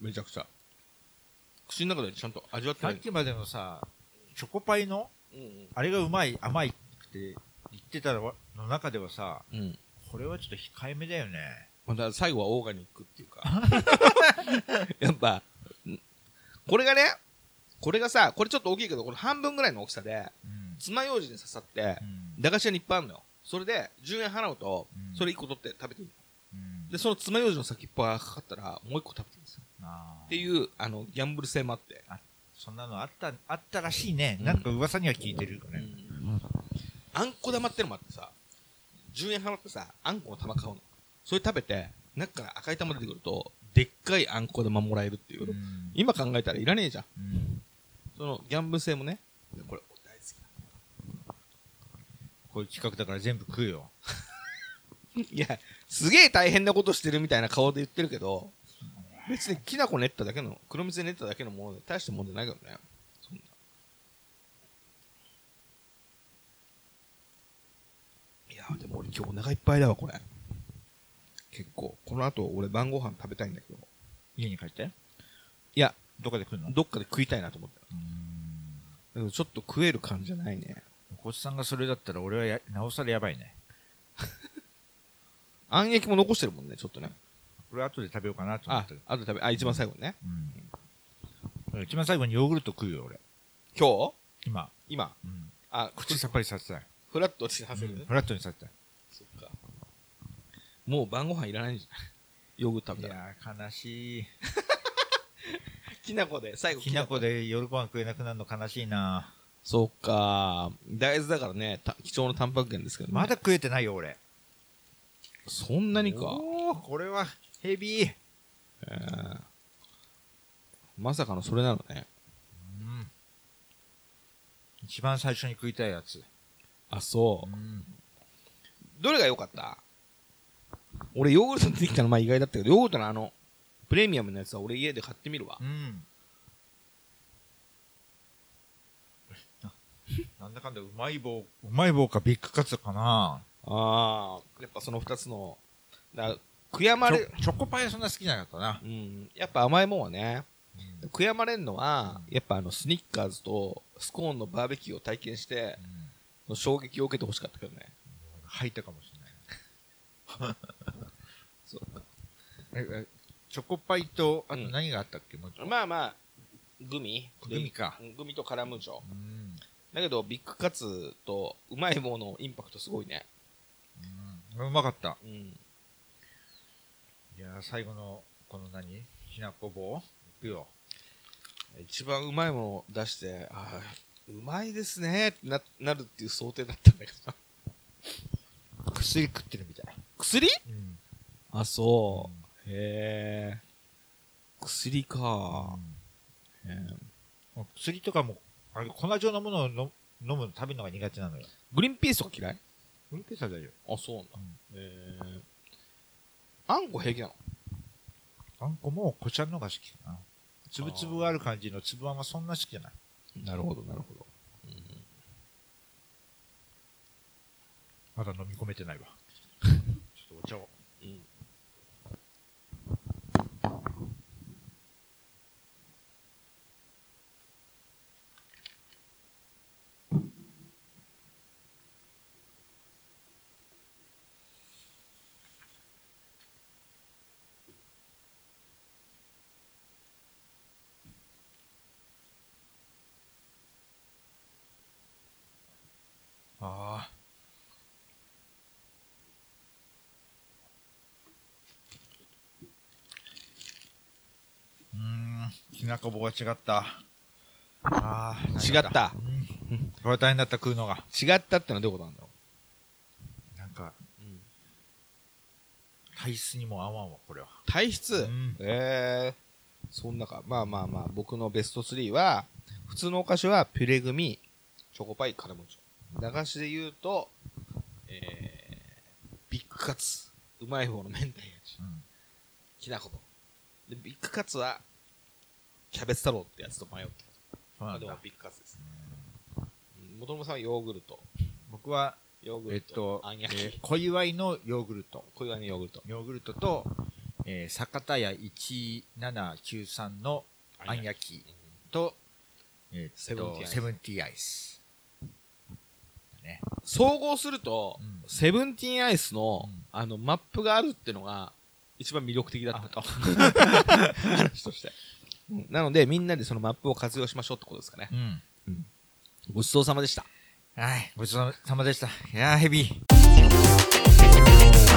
めちゃくちゃ。口の中でちゃんと味わってない。さっきまでのさ、チョコパイの、うんあれがうまい、甘いって言ってたの中ではさ、うん。うん。これはちょっと控えめだよね。まあだから最後はオーガニックっていうか。<laughs> やっぱ、んこれがね、これがさ、これちょっと大きいけど、これ半分ぐらいの大きさで、うん。爪楊枝に刺さってう、ん駄菓子屋にいっぱいあるのよ。それで、10円払うとう、んそれ1個取って食べていいの。うんで、その爪楊枝の先っぽがかかったら、もう1個食べていいんですよ。っていう、あの、ギャンブル性もあって。そんなのあった、あったらしいね。うんなんか噂には聞いてるよね。あんこ玉ってのもあってさ、10円払ってさ、あんこの玉買うの。それ食べて、中から赤い玉出てくると、でっかいあんこ玉もらえるっていう。うん今考えたらいらねえじゃん。うんそのギャンブル性もね。これ、大好こういう企画だから全部食うよ。<laughs> いや、すげえ大変なことしてるみたいな顔で言ってるけど、別にきな粉練っただけの、黒蜜で練っただけのもので大したもんじゃないからね。いや、でも俺今日お腹いっぱいだわ、これ。結構。この後俺晩ご飯食べたいんだけど。家に帰って？いや、どこで食うの？どっかで食いたいなと思って。うんだけどちょっと食える感じじゃないね。お子さんがそれだったら俺はやなおさらやばいね。<laughs> あん焼きも残してるもんね、ちょっとね。これ後で食べようかなと思っあてる。、あと食べ、あ、一番最後にね。うん。一番最後にヨーグルト食うよ、俺。今日？今。今。うん。あ、口さっぱりさせたい。フラットしてさせる、フラットにさせたい。もう晩ご飯いらないんじゃない <laughs> ヨーグルト食べたら。いやー、悲しい。<laughs> きな粉で、最後きな粉。で夜ご飯食えなくなるの悲しいな。そうか。大豆だからね、た貴重なタンパク源ですけどね。まだ食えてないよ、俺。そんなにか。おー、これはヘビー。えーまさかのそれなのね。うん。一番最初に食いたいやつ。あ、そう。ん。どれが良かった？俺、ヨーグルト出てきたのまあ意外だったけど、ヨーグルトのあの、プレミアムのやつは俺家で買ってみるわう。ん。あなんだかんだうまい棒、うまい棒かビッグカツかな。ああ、やっぱその二つの、だ悔やまれ、チョチョコパイはそんな好きじゃなかったな。うん、やっぱ甘いもんはね、うん悔やまれんのは、やっぱあのスニッカーズとスコーンのバーベキューを体験して、その衝撃を受けてほしかったけどね。吐いたかもしれない。そうええチョコパイと、あとうん何があったっけ、もうちょっとまあまあ、グミグミかうんグミとカラムーチョ。うんだけど、ビッグカツとうまい棒のインパクトすごいね。うんうまかった。うん。いやー最後の、この何？きなこ棒？いくよ。一番うまいものを出して、ああ、うまいですねってななるっていう想定だったんだけどな。<laughs> 薬食ってるみたい。薬？うんあ、そう。へえ。薬か。う薬とかも、あれ、粉状のものをの飲むの食べるのが苦手なのよ。グリーンピースとか嫌い？運転さだよ。あ、そうなんだ。うんへえ。あんこ平気なの？あんこもこちゃんのが好きかな。つぶつぶがある感じのつぶあんはそんな好きじゃない。なるほど、なるほど。まだ飲み込めてないわ。ちょっとお茶を。うんああ。うーん、きなこ棒が違った。ああ、違った。うん。これ大変だった食うのが。違ったってのはどういうことなんだろなんか、う、うん体質にも合わんわ、これは。体質、うんええそんなか。まあまあまあ、僕のベスト3は、普通のお菓子はピュレグミ、チョコパイ、カルモチョ。駄菓子で言うと、えー、ビッグカツ。うまい方の明太味。うん。きなこ棒。で、ビッグカツは、キャベツ太郎ってやつと迷った。まあでも。ビッグカツですね。もともさんはヨーグルト。僕は、ヨーグルえっと。えー小祝いのヨーグルト。小岩のヨーグルト。ヨーグルトと、えー、酒田屋1793のあん焼きと、えーっと、セブンティーンアイス。ね。総合すると、うんセブンティーンアイスの、うんあの、マップがあるってのが、一番魅力的だったと。<laughs> 話として。うんなので、みんなでそのマップを活用しましょうってことですかね。うん。ごちそうさまでした。はい、ごちそうさまでした。いやー、ヘビー。